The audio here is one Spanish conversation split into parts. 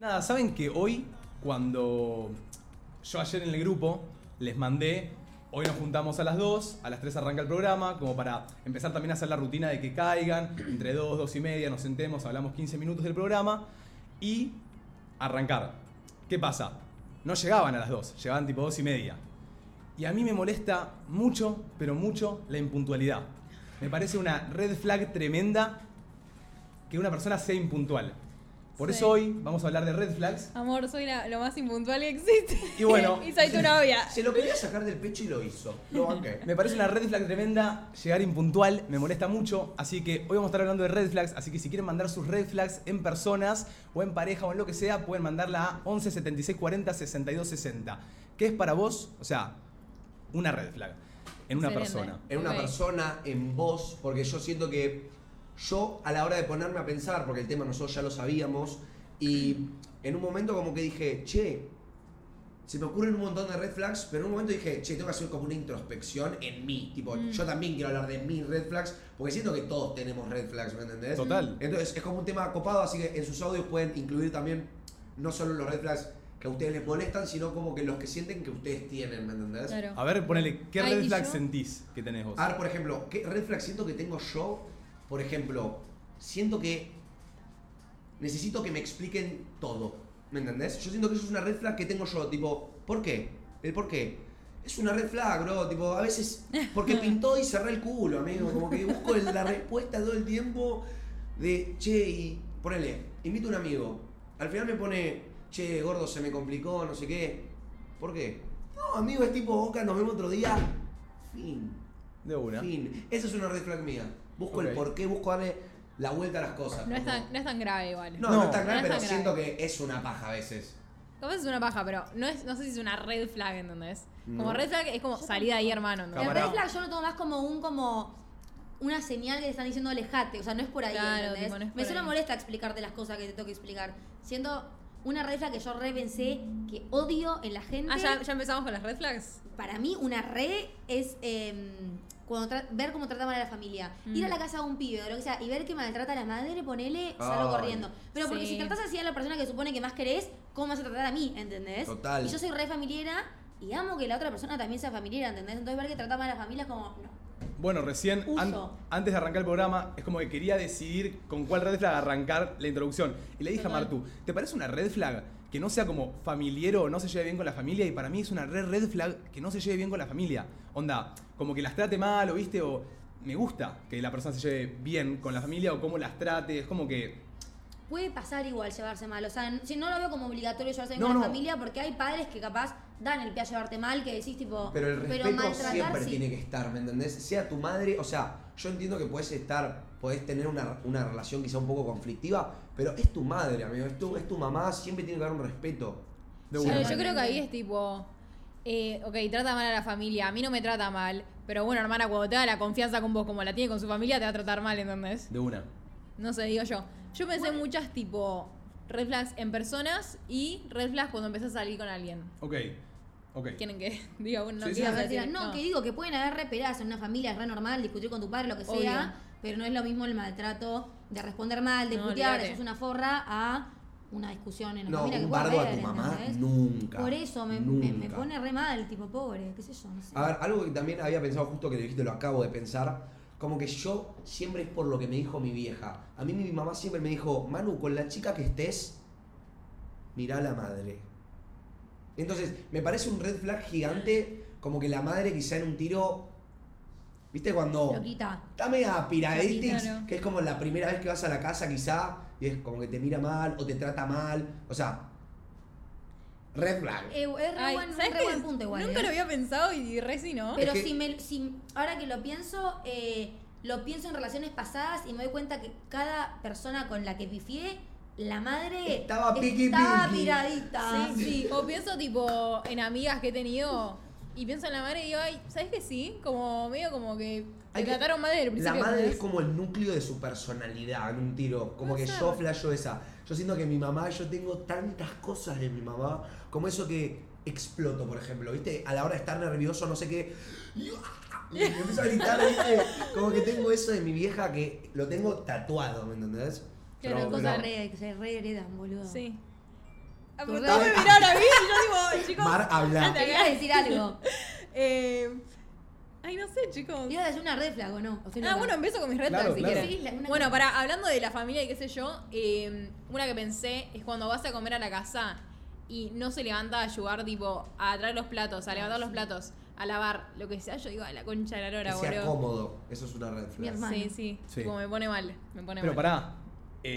Nada, saben que hoy, cuando yo ayer en el grupo les mandé, hoy nos juntamos a las 2, a las 3 arranca el programa, como para empezar también a hacer la rutina de que caigan, entre 2, 2 y media nos sentemos, hablamos 15 minutos del programa y arrancar. ¿Qué pasa? No llegaban a las 2, llegaban tipo 2 y media. Y a mí me molesta mucho, pero mucho, la impuntualidad. Me parece una red flag tremenda que una persona sea impuntual. Por Sí. eso hoy vamos a hablar de red flags. Amor, soy la- lo más impuntual que existe. Y bueno. y soy tu novia. Se lo quería sacar del pecho y lo hizo. Lo banqué. Me parece una red flag tremenda, llegar impuntual, me molesta mucho, así que hoy vamos a estar hablando de red flags, así que si quieren mandar sus red flags en personas o en pareja o en lo que sea, pueden mandarla a 11 76 40 62 60. ¿Qué es para vos? O sea, una red flag en una Excelente. persona. En una persona, en vos, porque yo siento que yo a la hora de ponerme a pensar, porque el tema nosotros ya lo sabíamos, y en un momento como que dije, che, se me ocurren un montón de red flags, pero en un momento dije, che, tengo que hacer como una introspección en mí. Tipo, Mm. yo también quiero hablar de mis red flags, porque siento que todos tenemos red flags, ¿me entendés? Total. Entonces es como un tema copado, así que en sus audios pueden incluir también no solo los red flags que a ustedes les molestan, sino como que los que sienten que ustedes tienen, ¿me entendés? Claro. A ver, ponele, ¿qué Ay, red ¿y flag yo? sentís que tenés vos? A ver, por ejemplo, ¿qué red flag siento que tengo yo? Por ejemplo, siento que necesito que me expliquen todo. ¿Me entendés? Yo siento que eso es una red flag que tengo yo. Tipo, ¿por qué? ¿El por qué? Es una red flag, bro. Tipo, a veces, porque pintó y cerré el culo, amigo. Como que busco el- la respuesta todo el tiempo de, che, y ponele, invito a un amigo. Al final me pone, che, gordo, se me complicó, no sé qué. ¿Por qué? No, amigo, es tipo, Boca, nos vemos otro día. Fin. De una. Fin. Esa es una red flag mía. Busco Ok. el por qué, busco darle la vuelta a las cosas. No es, tan, no es tan grave igual. no, no, No, es tan grave, no es pero tan siento grave. que es una paja a veces. Capaz es una paja, pero no, es, no sé si es una red flag, ¿entendés? No. Como red flag es como salida ahí, hermano. ¿entendés? La red flag yo lo tomo más como un como una señal que te están diciendo alejate, o sea, no es por ahí, Claro, ¿entendés? tipo, no es Me suena molesta explicarte las cosas que te tengo que explicar. Siendo una red flag que yo repensé, que odio en la gente. Ah, ¿ya, ya empezamos con las red flags. Para mí una red es em, cuando ver cómo trata mal a la familia. Mm. Ir a la casa de un pibe o lo que sea y ver que maltrata a la madre, ponele, salgo Ay. corriendo. Pero porque Sí. si tratás así a la persona que supone que más querés, ¿cómo vas a tratar a mí? ¿Entendés? Total. Y yo soy re familiera y amo que la otra persona también sea familiera, ¿entendés? Entonces ver que trata mal a la familia es como, no. Bueno, recién, an- antes de arrancar el programa, es como que quería decidir con cuál red flag arrancar la introducción. Y le dije a. Martu, ¿te parece una red flag que no sea como familiero o no se lleve bien con la familia? Y para mí es una red, red flag que no se lleve bien con la familia. Onda, como que las trate mal o viste, o me gusta que la persona se lleve bien con la familia o cómo las trate. Es como que Puede pasar igual llevarse mal, o sea, si no lo veo como obligatorio llevarse bien No, con no. la familia, porque hay padres que capaz dan el pie a llevarte mal, que decís tipo, Pero el respeto siempre sí. tiene que estar, ¿me entendés? Sea tu madre, o sea, yo entiendo que puedes estar, podés tener una, una relación quizá un poco conflictiva, pero es tu madre, amigo, es tu, es tu mamá, siempre tiene que haber un respeto. de Sí, yo creo que ahí es tipo. eh, ok, trata mal a la familia. A mí no me trata mal. Pero bueno, hermana, cuando te da la confianza con vos como la tiene con su familia, te va a tratar mal, ¿entendés? De una. No sé, digo yo. Yo pensé en muchas tipo red flags en personas y red flags cuando empezás a salir con alguien. Ok, ok. ¿Quieren que diga? Sí, ¿Qué sí. ver, decir? tira, no, que digo que pueden haber reperadas en una familia, es re normal, discutir con tu padre, lo que Obvio. sea, pero no es lo mismo el maltrato de responder mal, de No, putear, de sos una forra, a una discusión en la No, familia que un pueda bardo a tu mamá, ¿entendés? nunca. Por eso me, me- pone re mal, tipo, pobre, qué sé yo, no sé. A ver, algo que también había pensado justo que lo dijiste, lo acabo de pensar, como que yo siempre es por lo que me dijo mi vieja. A mí mi mamá siempre me dijo, Manu, con la chica que estés, mirá a la madre. Entonces, me parece un red flag gigante, como que la madre quizá en un tiro, ¿viste cuando... Loquita. Está media piraditix, Claro. que es como la primera vez que vas a la casa quizá, y es como que te mira mal o te trata mal, o sea, red flag. Eh, es re, Ay, buen, un ¿sabes re qué? buen punto igual. Nunca ¿eh? lo había pensado y re si no. Pero Es que- si me, si, ahora que lo pienso, eh, lo pienso en relaciones pasadas y me doy cuenta que cada persona con la que pifié, la madre Estaba piqui estaba piqui. piradita. Sí, sí. O pienso tipo en amigas que he tenido y pienso en la madre y digo, ay, ¿sabes que sí? Como medio como que Hay te que- trataron mal desde el La principio. madre es como el núcleo de su personalidad en un tiro. Como que ser. yo flasho esa. Yo siento que mi mamá, yo tengo tantas cosas de mi mamá. Como eso que exploto, por ejemplo. ¿Viste? A la hora de estar nervioso, no sé qué. Y me empiezo a gritar, ¿viste? Como que tengo eso de mi vieja que lo tengo tatuado, ¿me entendés? Pero Pero- cosas re, que se re heredan, boludo. Sí. Ah, pero Todos me miraron a mí y yo digo, chicos. Mar, habla. acá. decir algo. Eh, ay, no sé, chicos. ¿Ibas a decir una red flag o no? ¿O estoy Ah, loca? bueno, empiezo con mis red Claro, flags si claro. Sí, Bueno, para, hablando de la familia y qué sé yo, eh, una que pensé es cuando vas a comer a la casa y no se levanta a ayudar, tipo, a traer los platos, a levantar los platos, a lavar, lo que sea, yo digo, a la concha de la Que lora, sea boludo. cómodo. Eso es una red Mi flag. hermano. Sí, sí, Sí. Tipo, me pone mal, me pone Pero mal. pará.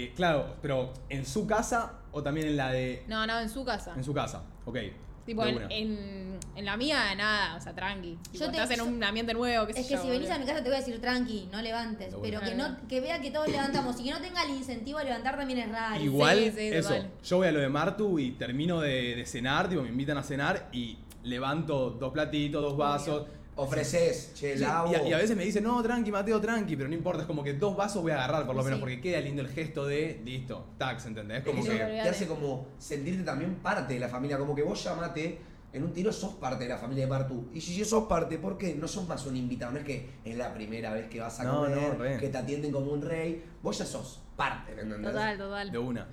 Eh, claro, pero ¿en su casa o también en la de. No, no, en su casa. En su casa, ok. Tipo, en, en, en la mía, nada, o sea, tranqui. Tipo, Yo te- estás en un ambiente nuevo, qué Es sé que yo, si venís boludo. a mi casa te voy a decir tranqui, no levantes. Pero que no que vea que todos levantamos y que no tenga el incentivo a levantar también es raro. Igual, sí, sí, eso. Yo voy a lo de Martu y termino de, de cenar, tipo, me invitan a cenar y levanto dos platitos, dos vasos. Ofreces, che, Sí, lavo. y, a, y a veces me dicen, no, tranqui, Mateo, tranqui, pero no importa, es como que dos vasos voy a agarrar por lo Sí. menos, porque queda lindo el gesto de, listo, tax, ¿entendés? Es Como que que... te hace como sentirte también parte de la familia, como que vos llamate, en un tiro sos parte de la familia de Martu. Y si sos parte, ¿por qué? No sos más un invitado, no es que es la primera vez que vas a No, comer, no, que te atienden como un rey. Vos ya sos parte, ¿me entendés? Total, total. De una.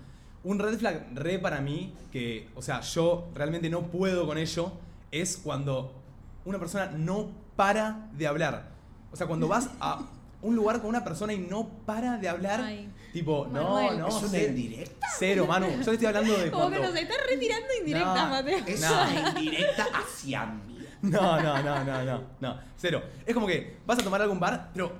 Un red flag re para mí, que, o sea, yo realmente no puedo con ello, es cuando una persona no para de hablar. O sea, cuando vas a un lugar con una persona y no para de hablar, Ay. tipo, no, Manuel. no, ¿Es una cero, indirecta? cero, Manu. Yo te estoy hablando de Como cuando... que nos está retirando indirectas, No, Mateo. Es No. una indirecta hacia mí. No, no, no, no, no, no, cero. Es como que vas a tomar algún bar, pero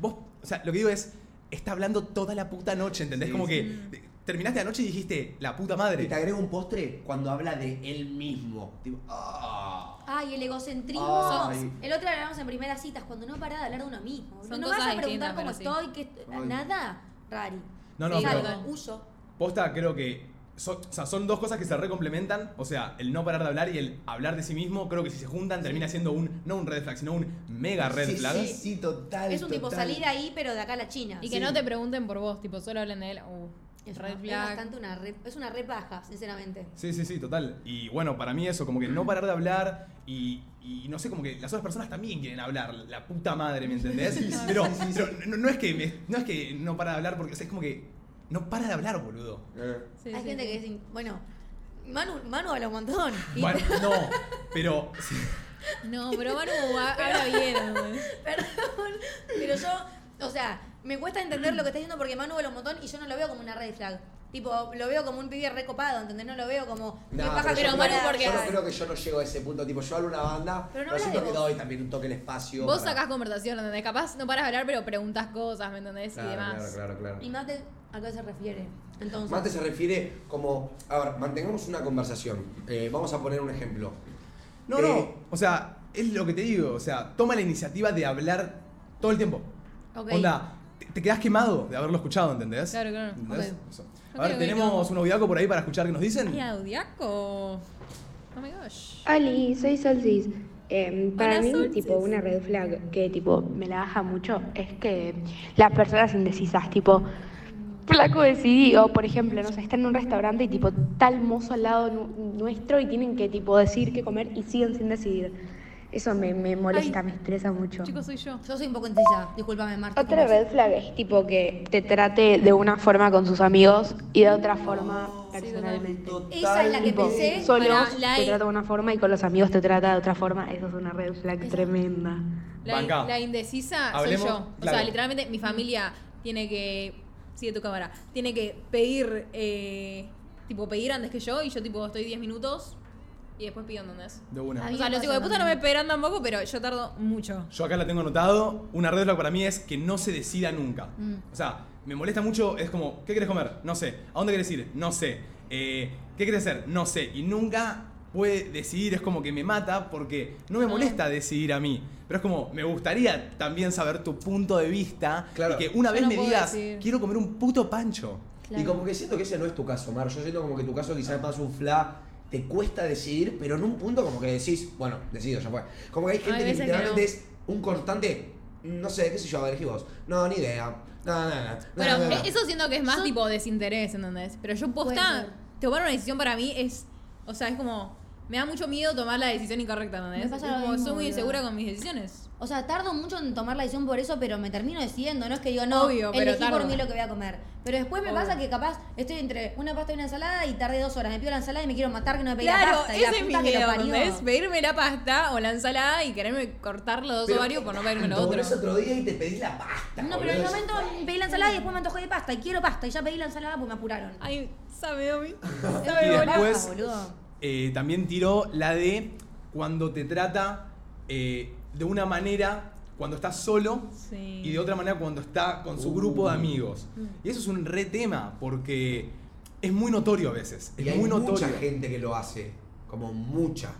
vos, o sea, lo que digo es, está hablando toda la puta noche, ¿entendés? Sí, como sí. que eh, terminaste la noche y dijiste, la puta madre. Y te agrego un postre cuando habla de él mismo. Tipo, ah. Ay, el egocentrismo. Ay. El otro día hablamos en primeras citas, cuando no para de hablar de uno mismo. Son no cosas vas a preguntar distintas, cómo pero estoy, qué Ay. nada, rari. No, no, Sí, pero. Huyo. posta creo que son, o sea, son dos cosas que se recomplementan. O sea, el no parar de hablar y el hablar de sí mismo, creo que si se juntan termina siendo un, no un red flag, sino un mega red sí, flag. Sí, sí, total. Es un tipo total. salir ahí, pero de acá a la China. Y que Sí. no te pregunten por vos, tipo, solo hablen de él. Uh, Es, red una- es bastante una re, es una re baja, sinceramente. Sí, sí, sí, total. Y bueno, para mí eso, como que no parar de hablar y, y no sé, como que las otras personas también quieren hablar, la puta madre, ¿me entendés? pero pero no, no es que me- no es que no para de hablar, porque o sea, es como que no para de hablar, boludo. Eh. Sí, Hay sí, gente que in- Bueno, Manu, Manu habla un montón. Bueno, no, pero sí, No, pero Manu ha- habla bien. Perdón, pero yo, o sea, me cuesta entender lo que está diciendo porque Manu habla un montón y yo no lo veo como una red flag. Tipo, lo veo como un pibe recopado, ¿entendés? No lo veo como. No, qué paja pero que yo, Manu porque- yo no creo que yo no llego a ese punto. Tipo, yo hablo una banda, Pero pero, no siento de que vos. doy también un toque el espacio. Vos para- sacás conversación, ¿entendés? Capaz no paras de hablar, pero preguntas cosas, ¿me entendés? Claro, y demás. Claro, claro, claro. Y Mate, ¿a qué se refiere? Entonces. Mate se refiere como, a ver, mantengamos una conversación. Eh, vamos a poner un ejemplo. no, Eh, no, o sea, es lo que te digo, o sea, toma la iniciativa de hablar todo el tiempo. Ok. Onda, te, quedás quemado de haberlo escuchado, ¿entendés? Claro, claro. ¿Entendés? Ok. Eso. A ver, ok, tenemos un audiaco por ahí para escuchar qué nos dicen. Ay, Audiaco. Oh my gosh. Ali, soy Solsis. Eh, para Hola, mí, Solsis. tipo, una red flag que tipo me la baja mucho es que las personas indecisas, tipo, flaco decidido, por ejemplo, no sé, está en un restaurante y tipo, tal mozo al lado nu- nuestro y tienen que tipo decir qué comer y siguen sin decidir. Eso me, me molesta, Ay. me estresa mucho. Chicos, soy yo. Yo soy un poco indecisa, discúlpame, Marta. Otra ¿cómo red flag es tipo que te trate de una forma con sus amigos y de otra forma personalmente. Esa es la que Tipo, pensé. solos Pará, la te I- trata de una forma y con los amigos te trata de otra forma. Eso es una red flag Esa- tremenda. La, Banca. la indecisa Hablemos- soy yo. O claro. sea, literalmente mi familia tiene que. Sigue tu cámara. Tiene que pedir. eh, tipo, pedir antes que yo y yo, tipo, estoy 10 minutos y después pido ¿entendés? De una. O sea, los hijos de puta no me esperan tampoco, pero yo tardo mucho. Yo acá la tengo anotado. Una red flag para mí es que no se decida nunca. Mm. O sea, me molesta mucho. Es como, ¿qué quieres comer? No sé. ¿A dónde quieres ir? No sé. Eh, ¿Qué quieres hacer? No sé. Y nunca puede decidir. Es como que me mata porque no me Ah. molesta decidir a mí. Pero es como, me gustaría también saber tu punto de vista. Claro. Y que una Yo vez no me digas, quiero comer un puto pancho. Claro. Y como que siento que ese no es tu caso, Mar. Yo siento como que tu caso quizás es más un fla, te cuesta decidir, pero en un punto como que decís, bueno, decido, ya fue. Como que hay gente Hay que literalmente no. es un constante, no sé, qué sé yo, a ver, vos. No, ni idea. No, no, no. Pero no, no, no. eso siento que es más Yo- tipo desinterés, ¿entendés? Pero yo posta, tomar una decisión para mí es. O sea, es como. Me da mucho miedo tomar la decisión incorrecta, ¿entendés? Me pasa Es lo como, soy muy insegura con mis decisiones. O sea, tardo mucho en tomar la decisión por eso, pero me termino decidiendo. No es que digo, no, Obvio, pero elegí por mí lo que voy a comer. Pero después me Obvio. pasa que capaz estoy entre una pasta y una ensalada y tardé dos horas. Me pido la ensalada y me quiero matar que no me pedí la Claro, pasta. la ese es mi miedo. Pedirme la pasta o la ensalada y quererme cortar los dos Pero, ovarios por no pedirme lo otro. otro día y te pedís la pasta. No, pero en el boludo. momento pedí la ensalada y después me antojé de pasta. Y quiero pasta. Y ya pedí la ensalada porque me apuraron. Ay, sabe, Omi. Y Sabe, boludo. después-. Eh, también tiró la de cuando te trata eh, de una manera cuando estás solo Sí. y de otra manera cuando está con su Uh. grupo de amigos. Y eso es un re tema porque es muy notorio a veces. Es Y hay muy mucha gente que lo hace. Como mucha.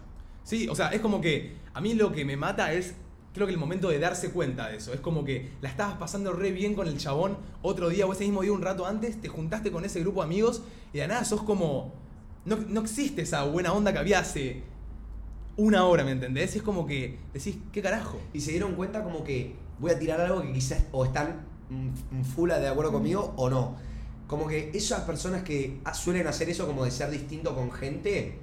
Sí, o sea, es como que a mí lo que me mata es, creo que el momento de darse cuenta de eso. Es como que la estabas pasando re bien con el chabón otro día o ese mismo día un rato antes, te juntaste con ese grupo de amigos y de nada sos como... No, no existe esa buena onda que había hace una hora, ¿me entendés? Y es como que decís, ¿qué carajo? Y se dieron cuenta como que voy a tirar algo que quizás o están mm, mm, full de acuerdo conmigo o no. Como que esas personas que suelen hacer eso como de ser distinto con gente,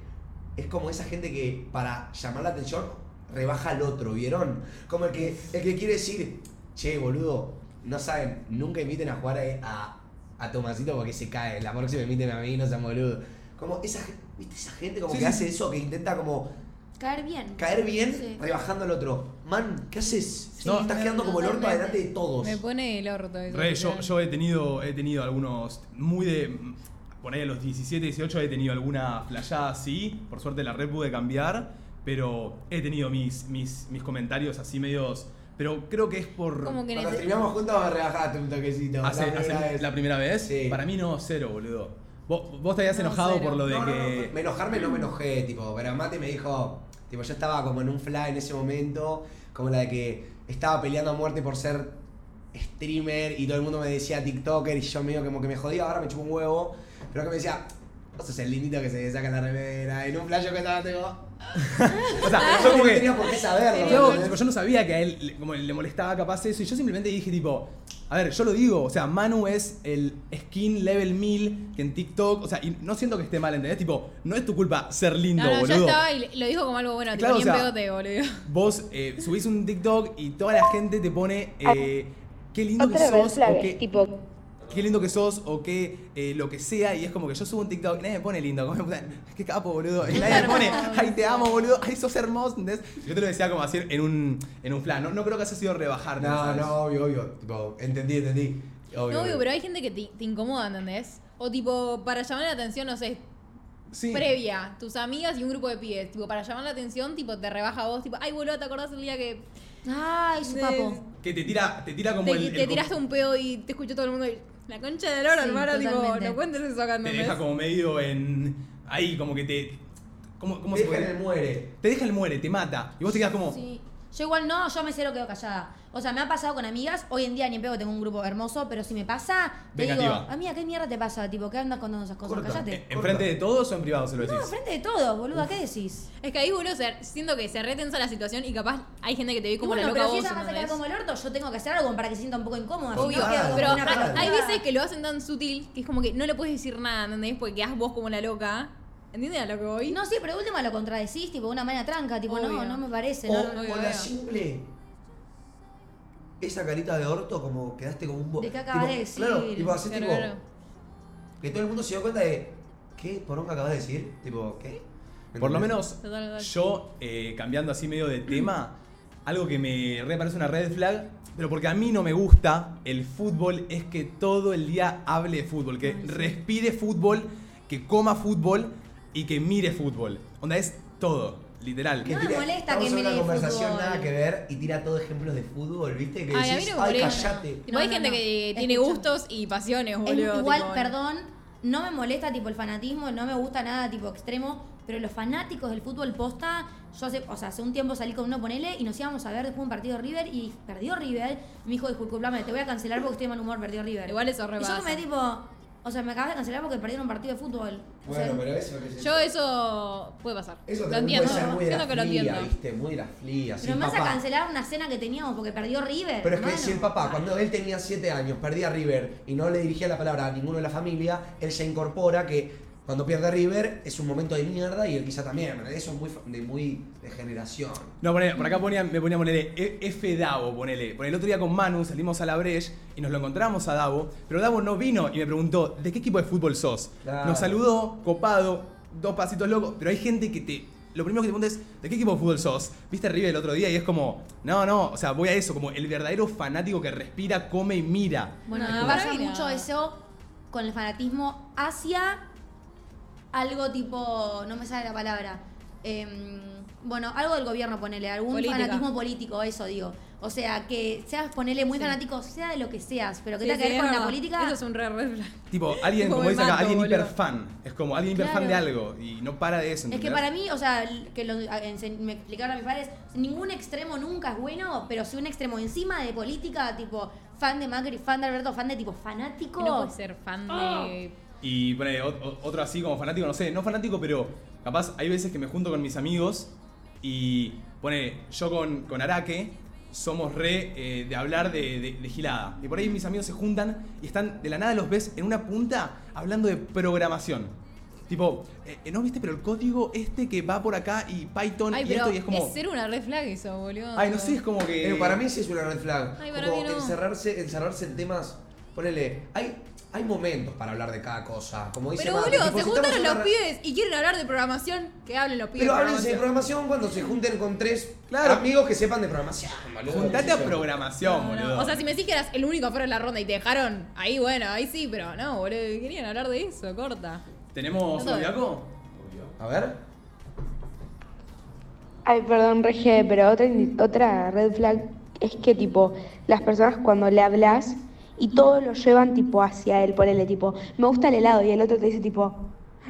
es como esa gente que para llamar la atención rebaja al otro, ¿vieron? Como el que, el que quiere decir, che, boludo, no saben, nunca inviten a jugar a, a, a Tomasito porque se cae, la próxima inviten a mí, no sean boludo. Como esa, ¿viste? esa gente como Sí, que sí, hace eso, que intenta como Caer bien. caer bien Sí. rebajando al otro. Man, ¿qué haces? No, estás quedando como el orto adelante de todos. Me pone el orto eso. Re, yo, yo he tenido, he tenido algunos muy de. Por ahí a los 17, 18 he tenido alguna flayada así. Por suerte la red pude cambiar. Pero he tenido mis, mis, mis comentarios así medios. Pero creo que es por. Como que Cuando terminamos juntos rebajaste un toquecito. Hace, la primera vez. la primera vez. Sí. Para mí no, cero, boludo. Vos, vos te habías No, enojado cero. por lo de No, no, que. no, me enojarme no me enojé, tipo, pero Mate me dijo, tipo, yo estaba como en un fly en ese momento, como la de que estaba peleando a muerte por ser streamer y todo el mundo me decía TikToker y yo medio como que me jodía, ahora me chupo un huevo, pero que me decía, vos sos el lindito que se saca la remera, en un flash yo que estaba, tipo, O sea, yo como no que. tenía por qué saberlo. Yo, ¿entendés? tipo, yo no sabía que a él le- como le molestaba capaz eso y yo simplemente dije tipo, a ver, yo lo digo, o sea, Manu es el skin level 1000 que en TikTok, o sea, y no siento que esté mal, ¿entendés? Tipo, no es tu culpa ser lindo, No, no, ya boludo. estaba y lo dijo como algo bueno, Claro, tipo, o ni sea, en boludo. Vos eh, subís un TikTok y toda la gente te pone eh, qué lindo que Otra sos flag o es qué, tipo, qué lindo que sos o qué eh, lo que sea y es como que yo subo un TikTok y nadie me pone lindo, como me pone, qué capo, boludo. Y nadie me pone, ay, te amo, boludo, ay, sos hermoso, ¿entendés? Yo te lo decía como así en un, en un flan. No, no creo que haya sido rebajar. No, no, obvio, obvio, tipo, entendí, entendí. Obvio, No, obvio, pero hay gente que te, te incomoda, ¿entendés? O tipo, para llamar la atención, no sé, Sí. previa, tus amigas y un grupo de pibes. Tipo, para llamar la atención, tipo, te rebaja a vos, tipo, ay, boludo, ¿te acordás el día que Ay, su papo. Que te tira, te tira como te, el, el te tiraste un pedo y te escuchó todo el mundo y la concha del oro, Sí, hermano, tipo, totalmente. no cuentes eso acá, te deja como medio en ahí como que te ¿cómo, cómo se Deja en el muere. Te deja el muere, te mata y vos te quedas como Sí. Yo igual no, yo me cero quedo callada. O sea, me ha pasado con amigas. Hoy en día ni en pego tengo un grupo hermoso, pero si me pasa, te digo, Vengativa. amiga, ¿qué mierda te pasa? Tipo, ¿qué andas contando esas cosas? Corta. Cállate. ¿En frente de todos o en privado se lo decís? No, enfrente de todos, boluda, ¿qué decís? Es que ahí, boludo, se- siento que se retensa la situación y capaz hay gente que te ve como bueno, la pero loca si vos, ella me hace quedar ¿entendés? como el orto, yo tengo que hacer algo para que se sienta un poco incómoda. si Obvio, no, quedo como pero una hay, veces que lo hacen tan sutil que es como que no le puedes decir nada, ¿entendés? Porque quedás vos como la loca. ¿Entiendes a lo que voy? No, sí, pero de última lo contradecís, tipo, de una manera tranca, tipo, no, Obvio. no me parece. O, no, no, o no, la no. simple. Esa carita de orto, como quedaste como un bo- ¿De qué acabas tipo, de decir? Claro, tipo así, Claro, tipo. claro. Que todo el mundo se dio cuenta de. ¿Qué poronga acabas de decir? Tipo, ¿qué? Por lo menos Total, total. yo, eh, cambiando así medio de tema, algo que me re parece una red flag, pero porque a mí no me gusta el fútbol, es que todo el día hable de fútbol, que respire fútbol, que coma fútbol y que mire fútbol. Onda, es todo, literal. Que No me tira- molesta que mire una conversación fútbol. nada que ver y tira todo ejemplos de fútbol, ¿viste? Que Ay, decís, no me ay, molesta. callate. Hay No, no, gente no. que tiene gustos y pasiones, Es boludo. igual, tipo, perdón, no me molesta tipo el fanatismo, no me gusta nada tipo extremo, pero los fanáticos del fútbol posta, yo hace, o sea, hace un tiempo salí con uno, ponele, y nos íbamos a ver después un partido de River y perdió River. Me dijo, disculpame, te voy a cancelar porque estoy de mal humor, perdió River. Igual eso Y yo me tipo, o sea, me acabas de cancelar porque perdieron un partido de fútbol. O sea, Bueno, pero eso que Yo eso puede pasar. Eso lo entiendo. puede ser muy de la que lo entiendo. ¿viste? Muy de la pero me vas a cancelar una cena que teníamos porque perdió River. Pero es que si el papá, cuando él tenía 7 años, perdía a River y no le dirigía la palabra a ninguno de la familia, él se incorpora que Cuando pierde River es un momento de mierda y él quizá también. Eso es muy, de, muy de generación. No, ponele, por acá ponía, me ponía ponerle F Davo, ponele. Por el otro día con Manu salimos a la Breche y nos lo encontramos a Davo, pero Davo no vino y me preguntó, ¿de qué equipo de fútbol sos? Claro. Nos saludó, copado, dos pasitos locos, pero hay gente que te. Lo primero que te pregunta es, ¿de qué equipo de fútbol sos? ¿Viste River el otro día? Y es como, no, no, o sea, voy a eso, como el verdadero fanático que respira, come y mira. Bueno, No, pasa mucho eso con el fanatismo hacia algo tipo, no me sale la palabra. em, bueno, algo del gobierno, ponele, algún Política. fanatismo político, eso digo. O sea, que seas, ponele muy Sí. fanático, sea de lo que seas, pero que Sí, tenga que sí, ver con la política. Eso es un re flag. Tipo, alguien, Tipo, como me dice acá, alguien boludo. hiperfan. Es como alguien hiperfan Claro. de algo y no para de eso. Es que para mí, o sea, que lo- me explicaron a mis padres, ningún extremo nunca es bueno, pero si un extremo encima de política, tipo fan de Macri, fan de Alberto, fan de tipo fanático. No puedes ser fan de. Y pone otro así como fanático, no sé, no fanático, pero capaz hay veces que me junto con mis amigos y pone, yo con, con Araque somos re eh, de hablar de, de- de gilada. Y por ahí mis amigos se juntan y están, de la nada los ves en una punta hablando de programación. Tipo, eh, ¿no viste? Pero el código este que va por acá y Python Ay, y pero esto y es como... es ser una red flag eso, boludo. Ay, no sé, es como que... Pero para mí sí es una red flag. Ay, para como mí no. encerrarse, encerrarse en temas. Ponele, hay, hay momentos para hablar de cada cosa. Como dice Pero boludo, tipo, se si juntaron los una- pibes y quieren hablar de programación, que hablen los pibes. Pero háblense de programación. cuando se junten con tres Claro. amigos que sepan de programación, boludo. Juntate ¿Qué a programación, No, no. boludo. O sea, si me decís que eras el único afuera de la ronda y te dejaron, ahí bueno, ahí sí, pero no, boludo, querían hablar de eso, corta. ¿Tenemos No, zodiaco? A ver. Ay, perdón, Rege, pero otra red flag es que, tipo, las personas cuando le hablas y todos lo llevan, tipo, hacia él, ponele, tipo, me gusta el helado y el otro te dice, tipo,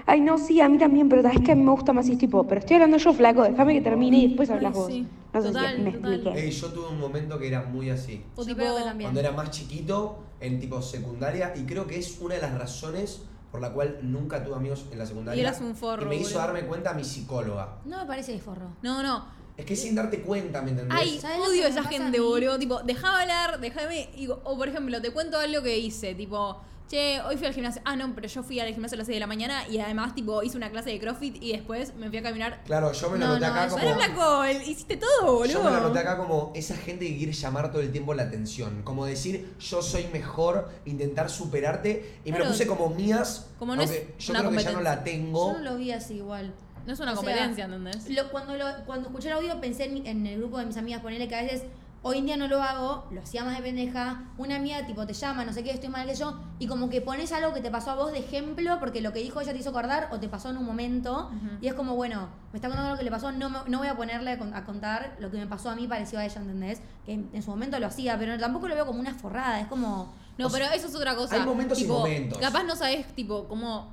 ay, no, sí, a mí también, pero sabes que a mí me gusta más y es tipo, pero estoy hablando yo, flaco, déjame que termine y después hablas vos. sí. No sé Total, si me total. expliqué. Ey, yo tuve un momento que era muy así. O tipo, que. Cuando era más chiquito, en tipo secundaria, y creo que es una de las razones por la cual nunca tuve amigos en la secundaria. Y eras un forro, Y me hizo boludo. darme cuenta mi psicóloga. No me parece forro. No, no. Es que sin darte cuenta, ¿me entendés? Ay, ¿Sabes lo odio a esa gente, boludo. Tipo, déjame hablar, déjame. O por ejemplo, te cuento algo que hice. Tipo, che, hoy fui al gimnasio. Ah, no, pero yo fui al gimnasio a las 6 de la mañana y además, tipo, hice una clase de CrossFit y después me fui a caminar. Claro, yo me lo No, anoté no, acá como. El- hiciste todo, boludo. Yo me lo anoté acá como esa gente que quiere llamar todo el tiempo la atención. Como decir, yo soy mejor, intentar superarte. Y me lo puse como mías. Como no es yo una creo que ya no la tengo. Yo no lo vi así igual. No es una O sea, competencia, ¿entendés? Lo- cuando, lo- cuando escuché el audio pensé en, mi- en el grupo de mis amigas, ponerle que a veces hoy en día no lo hago, lo hacía más de pendeja. Una amiga tipo te llama, no sé qué, estoy mal que yo, y como que pones algo que te pasó a vos de ejemplo, porque lo que dijo ella te hizo acordar o te pasó en un momento, y es como, bueno, me está contando lo que le pasó, no, me- no voy a ponerle a con- a contar lo que me pasó a mí parecido a ella, ¿entendés? Que en, su momento lo hacía, pero tampoco lo veo como una forrada, es como... No, O sea, pero eso es otra cosa. hay momentos y Tipo, momentos. Capaz no sabes, tipo, cómo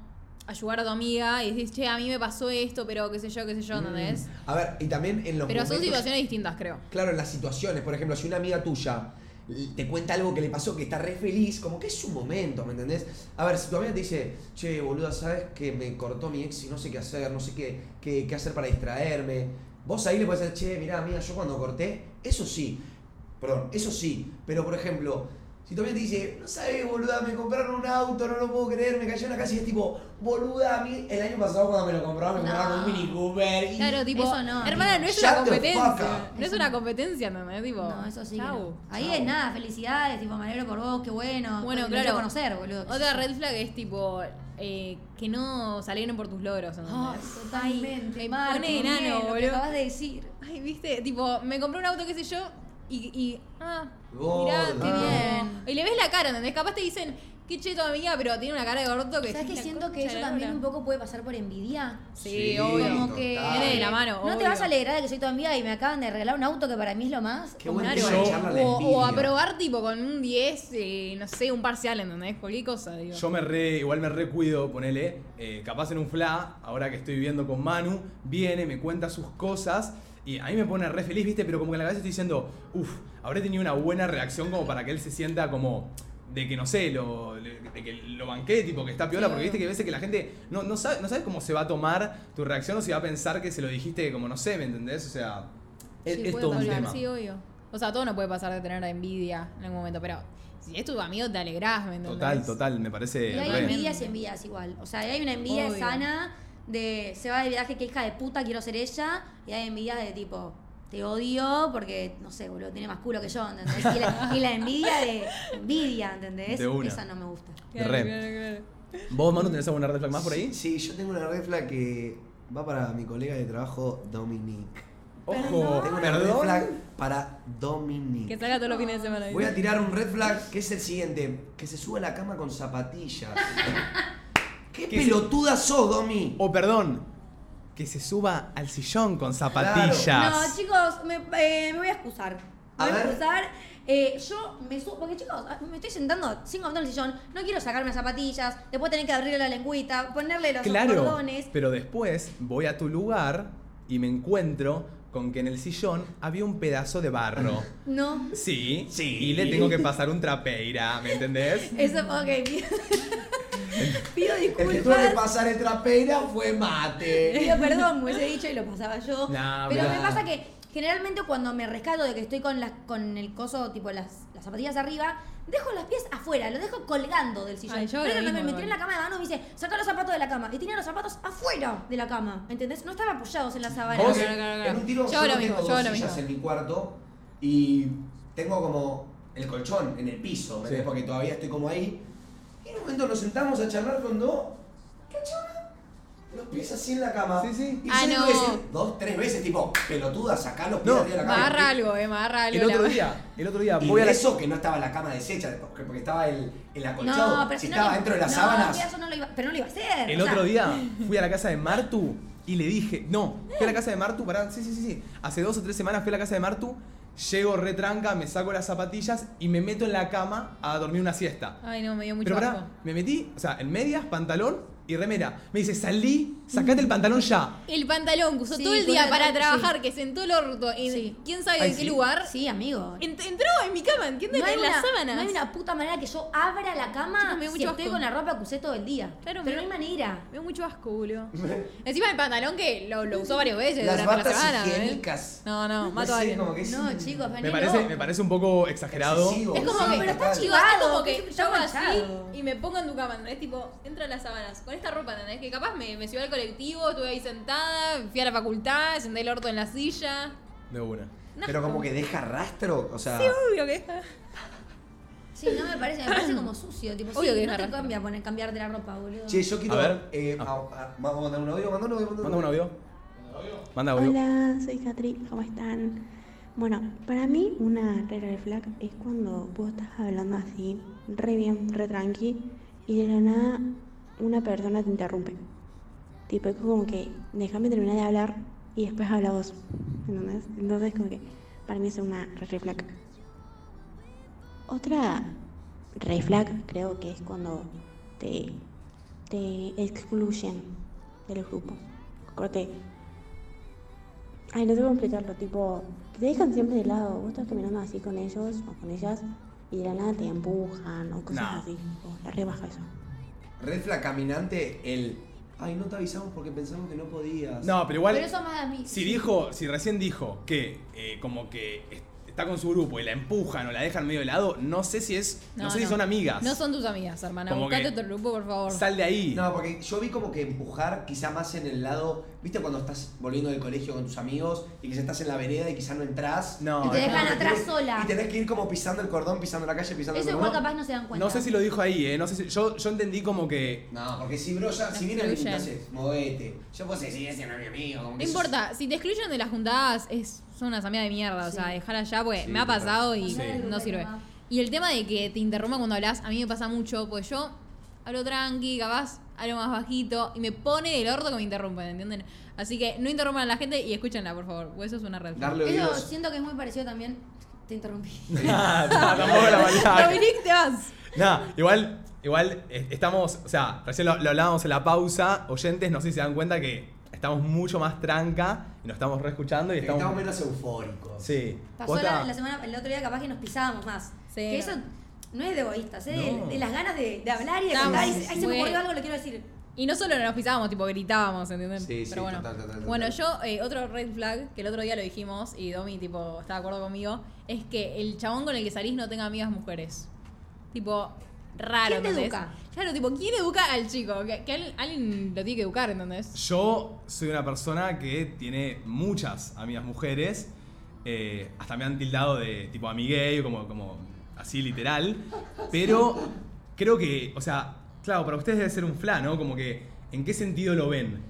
ayudar a tu amiga y decís, che, a mí me pasó esto, pero qué sé yo, qué sé yo, ¿entendés? A ver, y también en los Pero son situaciones distintas, creo. Claro, en las situaciones, por ejemplo, si una amiga tuya te cuenta algo que le pasó, que está re feliz, como que es su momento, ¿me entendés? A ver, si tu amiga te dice, che, boluda, ¿sabes que me cortó mi ex y no sé qué hacer, no sé qué, qué, qué hacer para distraerme? Vos ahí le puedes decir, che, mirá, amiga, yo cuando corté, eso sí, perdón, eso sí, pero por ejemplo, si tu amiga te dice, no sabes, boluda, me compraron un auto, no lo puedo creer, me cayó en la casa y es tipo, boluda, a mí el año pasado cuando me lo compraron, me No. compraron un Mini Cooper y... Claro, tipo, Eso no, hermana, no es Shut una competencia. No es una competencia, ¿entendés? Tipo, No, eso sí. chau. no. Ahí Chau. es nada, felicidades, tipo, me alegro por vos, qué bueno. Bueno, claro. conocer, boludo. Otra red flag es tipo eh, que no salieron por tus logros, ¿entendés? Ah, totalmente. Ay, Marco, pone enano, bien, lo que boludo. acabas de decir. Ay, viste, tipo, me compré un auto, qué sé yo, y, y ah, Gordo. mirá, qué bien. Y le ves la cara, ¿entendés? Capaz te dicen, qué cheto amiga, pero tiene una cara de gordo que ¿Sabes que siento que eso también un poco puede pasar por envidia? Sí, Sí, obvio. Como que. Viene de la mano, No te vas a alegrar de que soy tu amiga y me acaban de regalar un auto que para mí es lo más. Qué buen O, o aprobar tipo con un 10, eh, no sé, un parcial, ¿entendés? Cualquier cosa, digo. Yo me re, igual me recuido, ponele, eh, capaz en un fla, ahora que estoy viviendo con Manu, viene, me cuenta sus cosas y a mí me pone re feliz, ¿viste? Pero como que a la cabeza estoy diciendo, uff, habré tenido una buena reacción como para que él se sienta como de que no sé, lo, de que lo banqué, tipo que está piola, Sí, porque viste que a veces que la gente no, no, sabe, no sabe cómo se va a tomar tu reacción o si va a pensar que se lo dijiste como no sé, ¿me entendés? O sea, es, Sí, es todo un pasar, tema. Sí, obvio. O sea, todo no puede pasar de tener envidia en algún momento, pero si es tu amigo te alegrás, ¿me entendés? Total, total, me parece. Y hay envidias y envidias igual. O sea, hay una envidia Obvio. sana de se va de viaje, que hija de puta, quiero ser ella. Y hay envidia de tipo, te odio porque, no sé, boludo, tiene más culo que yo, ¿entendés? Y la, y la envidia de envidia, ¿entendés? De una. Esa no me gusta. Claro, Re. claro, claro. ¿Vos, Manu, tenés alguna red flag más por ahí? Sí, yo tengo una red flag que va para mi colega de trabajo, Dominique. Ojo, Tengo una red flag para Dominique. Que salga todos los fines de semana. Voy a tirar un red flag que es el siguiente: que se sube a la cama con zapatillas. ¿Qué Que se- pelotuda sos, Domi? O perdón, que se suba al sillón con zapatillas. No, chicos, me, eh, me voy a excusar. Me A voy a ver. excusar. Eh, yo me subo, porque chicos, ah, me estoy sentando cinco minutos en el sillón, no quiero sacarme las zapatillas, después tener que abrirle la lengüita, ponerle los Claro, cordones. pero después voy a tu lugar y me encuentro con que en el sillón había un pedazo de barro. No. Sí, Sí. Y le tengo que pasar un trapeira, ¿me entendés? Eso, ok. pido- Pido El que tuvo que disculpas. pasar el trapeira fue mate. Pido perdón, me hubiese dicho y lo pasaba yo. Nah, pero mirá. me pasa que generalmente cuando me rescato de que estoy con las con el coso, tipo las, las zapatillas arriba, dejo los pies afuera, los dejo colgando del sillón. Ay, yo pero cuando me metí en la cama de mano me dice, saca los zapatos de la cama. Y tenía los zapatos afuera de la cama. ¿Entendés? No estaban apoyados en la sábana. Claro, claro. En un tiro Yo yo, lo no mismo, tengo yo dos lo sillas mismo. en mi cuarto y tengo como el colchón en el piso, ¿me? Sí. porque todavía estoy como ahí. Y en un momento nos sentamos a charlar con dos. ¿Cachona? Los pies así en la cama. Sí, sí. Y Ah, no. decir dos, tres veces, tipo, pelotuda, sacá los pies No, de la cama. agarra algo, eh, agarra algo. El otro la- día, el otro día Y voy a la... eso que no estaba la cama deshecha, porque porque estaba el, el acolchado. No, pero si si estaba dentro de las no, sábanas. eso no lo iba, pero no lo iba a hacer. El o sea, otro día fui a la casa de Martu y le dije, no, fui a la casa de Martu, pará, sí, sí, sí, sí. Hace dos o tres semanas fui a la casa de Martu, llego retranca, me saco las zapatillas y me meto en la cama a dormir una siesta. Ay, no, me dio mucho Pero pará, asco. me metí, o sea, en medias, pantalón y remera. Me dice, salí, sacate el pantalón ya. El pantalón que usó Sí, todo el día el- para sí. trabajar, que sentó el orto en Sí. quién sabe Ay, en qué sí. lugar. Sí, amigo. Ent- entró en mi cama, ¿entiendes? No hay, en una, las sábanas. no hay una puta manera que yo abra la cama Chicos, me si mucho estoy asco. con la ropa que usé todo el día. Claro, pero me- no hay manera. Me dio mucho asco, boludo. Encima el pantalón que lo, lo usó varias veces Las durante la batas semana. ¿eh? higiénicas. No, no, mato a Sí, alguien. como que es No, un- chicos, Me parece, me parece un poco exagerado. Excesivo. Es como Sí, que, pero está total. Chicos, es como Chivado, que está yo hago así manchado. y me pongo en tu cama, ¿entendés? Tipo, entro a las sábanas con esta ropa, ¿entendés? Que capaz me, me subí al colectivo, estuve ahí sentada, fui a la facultad, senté el orto en la silla. De una. Un Pero como que deja rastro, o sea. Sí, obvio que Sí, no me parece, me parece como sucio. Tipo, Obvio sí, que no te raro. cambia poner, cambiarte la ropa, boludo. Che, yo quiero. A ver. eh, Ah. a- a- vamos a mandar un audio, manda un audio, manda un Manda un audio. Manda audio. Hola, soy Catri, ¿cómo están? Bueno, para mí una red flag es cuando vos estás hablando así, re bien, re tranqui, y de la nada una persona te interrumpe. Tipo, es como que déjame terminar de hablar y después habla vos. ¿Entendés? Entonces, como que para mí es una red flag. Otra red flag creo que es cuando te, te excluyen del grupo. Corte. Ay, no sé cómo explicarlo, tipo, te dejan siempre de lado. Vos estás caminando así con ellos o con ellas y de la nada te empujan o cosas No. así. O la rebaja eso. Red flag caminante, el. Ay, no te avisamos porque pensamos que no podías. No, pero igual. Pero eso más a mí. Si dijo, si recién dijo que eh, como que est- está con su grupo y la empujan o la dejan medio de lado, no sé si es. No, sé si son amigas. No son tus amigas, hermana. Como Buscate otro grupo, por favor. Sal de ahí. No, porque yo vi como que empujar quizá más en el lado, ¿viste cuando estás volviendo del colegio con tus amigos y que estás en la vereda y quizá no entras? No, Y te dejan atrás tenés- sola. Y tenés que ir como pisando el cordón, pisando la calle, pisando Eso el igual cordón. capaz no se dan cuenta. No sé si lo dijo ahí, eh. No sé si, yo, yo entendí como que. No, porque si bro ya, si viene hace, movete. Yo puedo seguir siendo mi amigo. No importa, si te excluyen de las juntadas, es, son unas amigas de mierda. O sea, dejarla ya, porque Sí, me ha pasado y Sí. no sirve. Y el tema de que te interrumpan cuando hablas, a mí me pasa mucho, pues yo hablo tranqui, capaz hablo más bajito y me pone el orto que me interrumpen, ¿entienden? Así que no interrumpan a la gente y escúchenla, por favor, porque eso es una red. Darle Eso oídos. siento que es muy parecido también. Te interrumpí. Nah, nah, tampoco la maldad. Dominique, te vas. Nah, igual, igual eh, estamos, o sea, recién lo, lo hablábamos en la pausa, oyentes, no sé si se dan cuenta que estamos mucho más tranca y nos estamos reescuchando y estamos... Estamos menos eufóricos. Sí. Pasó la, la semana, el otro día capaz que nos pisábamos más. Sí. Que eso no es de egoístas, ¿eh? No. de, de las ganas de, de hablar y de contar. Y, Ay, se me ocurrió algo, lo quiero decir. Y no solo nos pisábamos, tipo gritábamos, ¿entiendes? Sí, sí, Pero bueno. total, total, total. Bueno, yo, eh, otro red flag, que el otro día lo dijimos y Domi, tipo, está de acuerdo conmigo, es que el chabón con el que salís no tenga amigas mujeres. Tipo, raro, ¿Quién te ¿entendés? educa? Claro, tipo, ¿quién educa al chico? Que, que al- alguien lo tiene que educar, ¿entendés? Yo soy una persona que tiene muchas amigas mujeres. eh, hasta me han tildado de tipo amiguey, como, como así literal. Pero creo que, o sea, claro, para ustedes debe ser un fla, ¿no? Como que, ¿en qué sentido lo ven?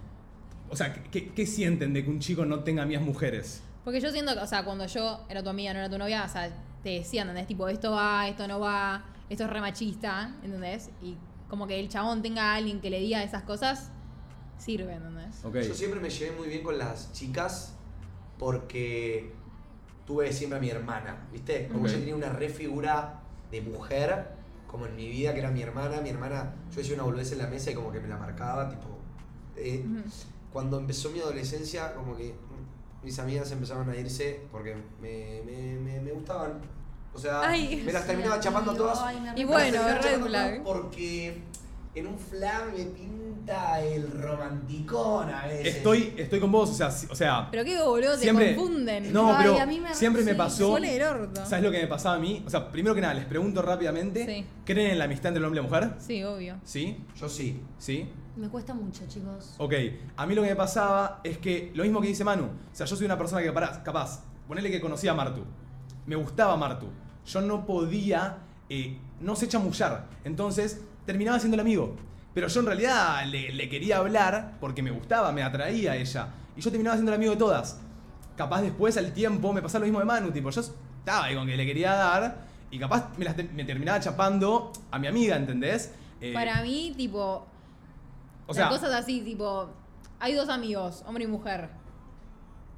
O sea, ¿qué, qué sienten de que un chico no tenga amigas mujeres? Porque yo siento que, o sea, cuando yo era tu amiga, no era tu novia, o sea, te decían, ¿entendés? Tipo, esto va, esto no va, esto es re machista, ¿entendés? Y como que el chabón tenga a alguien que le diga esas cosas, sirve, ¿entendés? Yo siempre me llevé muy bien con las chicas porque tuve siempre a mi hermana, ¿viste? Como yo tenía una re figura de mujer, como en mi vida, que era mi hermana. Mi hermana, yo decía una boludez en la mesa y como que me la marcaba, tipo. eh. Cuando empezó mi adolescencia, como que mis amigas empezaron a irse porque me, me, me, me gustaban. O sea, Ay. me las terminaba chapando todas. Ay, Y bueno, red flag. Porque en un flag me pinta el romanticón a veces. Estoy, estoy con vos, o sea, o sea Pero qué boludo, te siempre, confunden. No, Ay, pero a mí me- siempre me pasó. el orto. ¿Sabes lo que me pasaba a mí? O sea, primero que nada, les pregunto rápidamente. Sí. ¿Creen en la amistad entre el hombre y la mujer? Sí, obvio. ¿Sí? Yo sí. ¿Sí? Me cuesta mucho, chicos. Ok, a mí lo que me pasaba es que lo mismo que dice Manu. O sea, yo soy una persona que, pará, capaz, ponele que conocía a Martu. Me gustaba Martu. Yo no podía, eh, no sé chamullar. Entonces, terminaba siendo el amigo. Pero yo en realidad le, le quería hablar porque me gustaba, me atraía a ella. Y yo terminaba siendo el amigo de todas. Capaz después, al tiempo, me pasaba lo mismo de Manu. Tipo, yo estaba ahí con que le quería dar. Y capaz me, las te- me terminaba chapando a mi amiga, ¿entendés? Eh, Para mí, tipo, o sea, la cosa es así, tipo, hay dos amigos, hombre y mujer.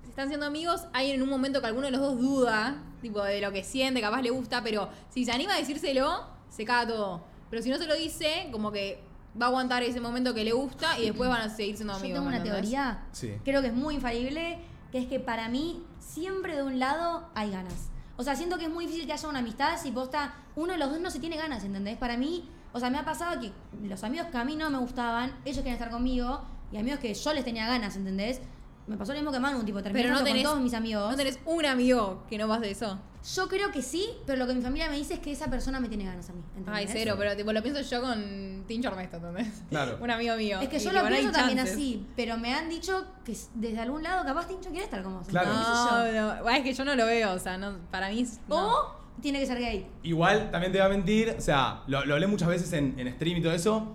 Si están siendo amigos, hay en un momento que alguno de los dos duda, tipo, de lo que siente, capaz le gusta, pero si se anima a decírselo, se caga todo. Pero si no se lo dice, como que va a aguantar ese momento que le gusta y después van a seguir siendo Yo amigos. tengo una ¿entendés? teoría, Sí. creo que es muy infalible, que es que para mí siempre de un lado hay ganas. O sea, siento que es muy difícil que haya una amistad si posta uno de los dos no se tiene ganas, ¿entendés? Para mí, o sea, me ha pasado que los amigos que a mí no me gustaban, ellos querían estar conmigo, y amigos que yo les tenía ganas, ¿entendés? Me pasó lo mismo que Manu, tipo, terminé Pero no tenés, con todos mis amigos. no tenés un amigo que no pase eso. Yo creo que sí, pero lo que mi familia me dice es que esa persona me tiene ganas a mí, ¿entendés? Ay, cero, pero tipo, lo pienso yo con Tincho Ernesto, ¿entendés? Claro. Un amigo mío. Es que Y, yo lo pienso también chances. así, pero me han dicho que desde algún lado capaz Tincho quiere estar con vos. Claro. No, no, es que yo no lo veo, o sea, no, para mí es- no. O tiene que ser gay. Igual, también te voy a mentir, o sea, lo, lo hablé muchas veces en, en stream y todo eso.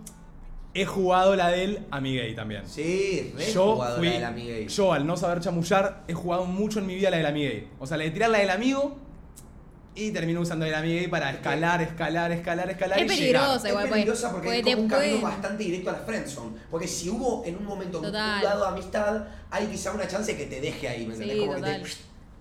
He jugado la del Amiguey también. Sí, re Yo jugadora fui, del Amiguey. yo al no saber chamullar, he jugado mucho en mi vida la del Amiguey. O sea, la de tirar la del amigo y termino usando la del Amiguey para escalar, escalar, escalar, escalar Es y peligrosa, llegar. igual, es peligrosa porque porque es como un camino bastante directo a la friendzone. Porque si hubo en un momento un Total. lado de amistad, hay quizá una chance que te deje ahí, ¿me entendés? Sí, como total. que te...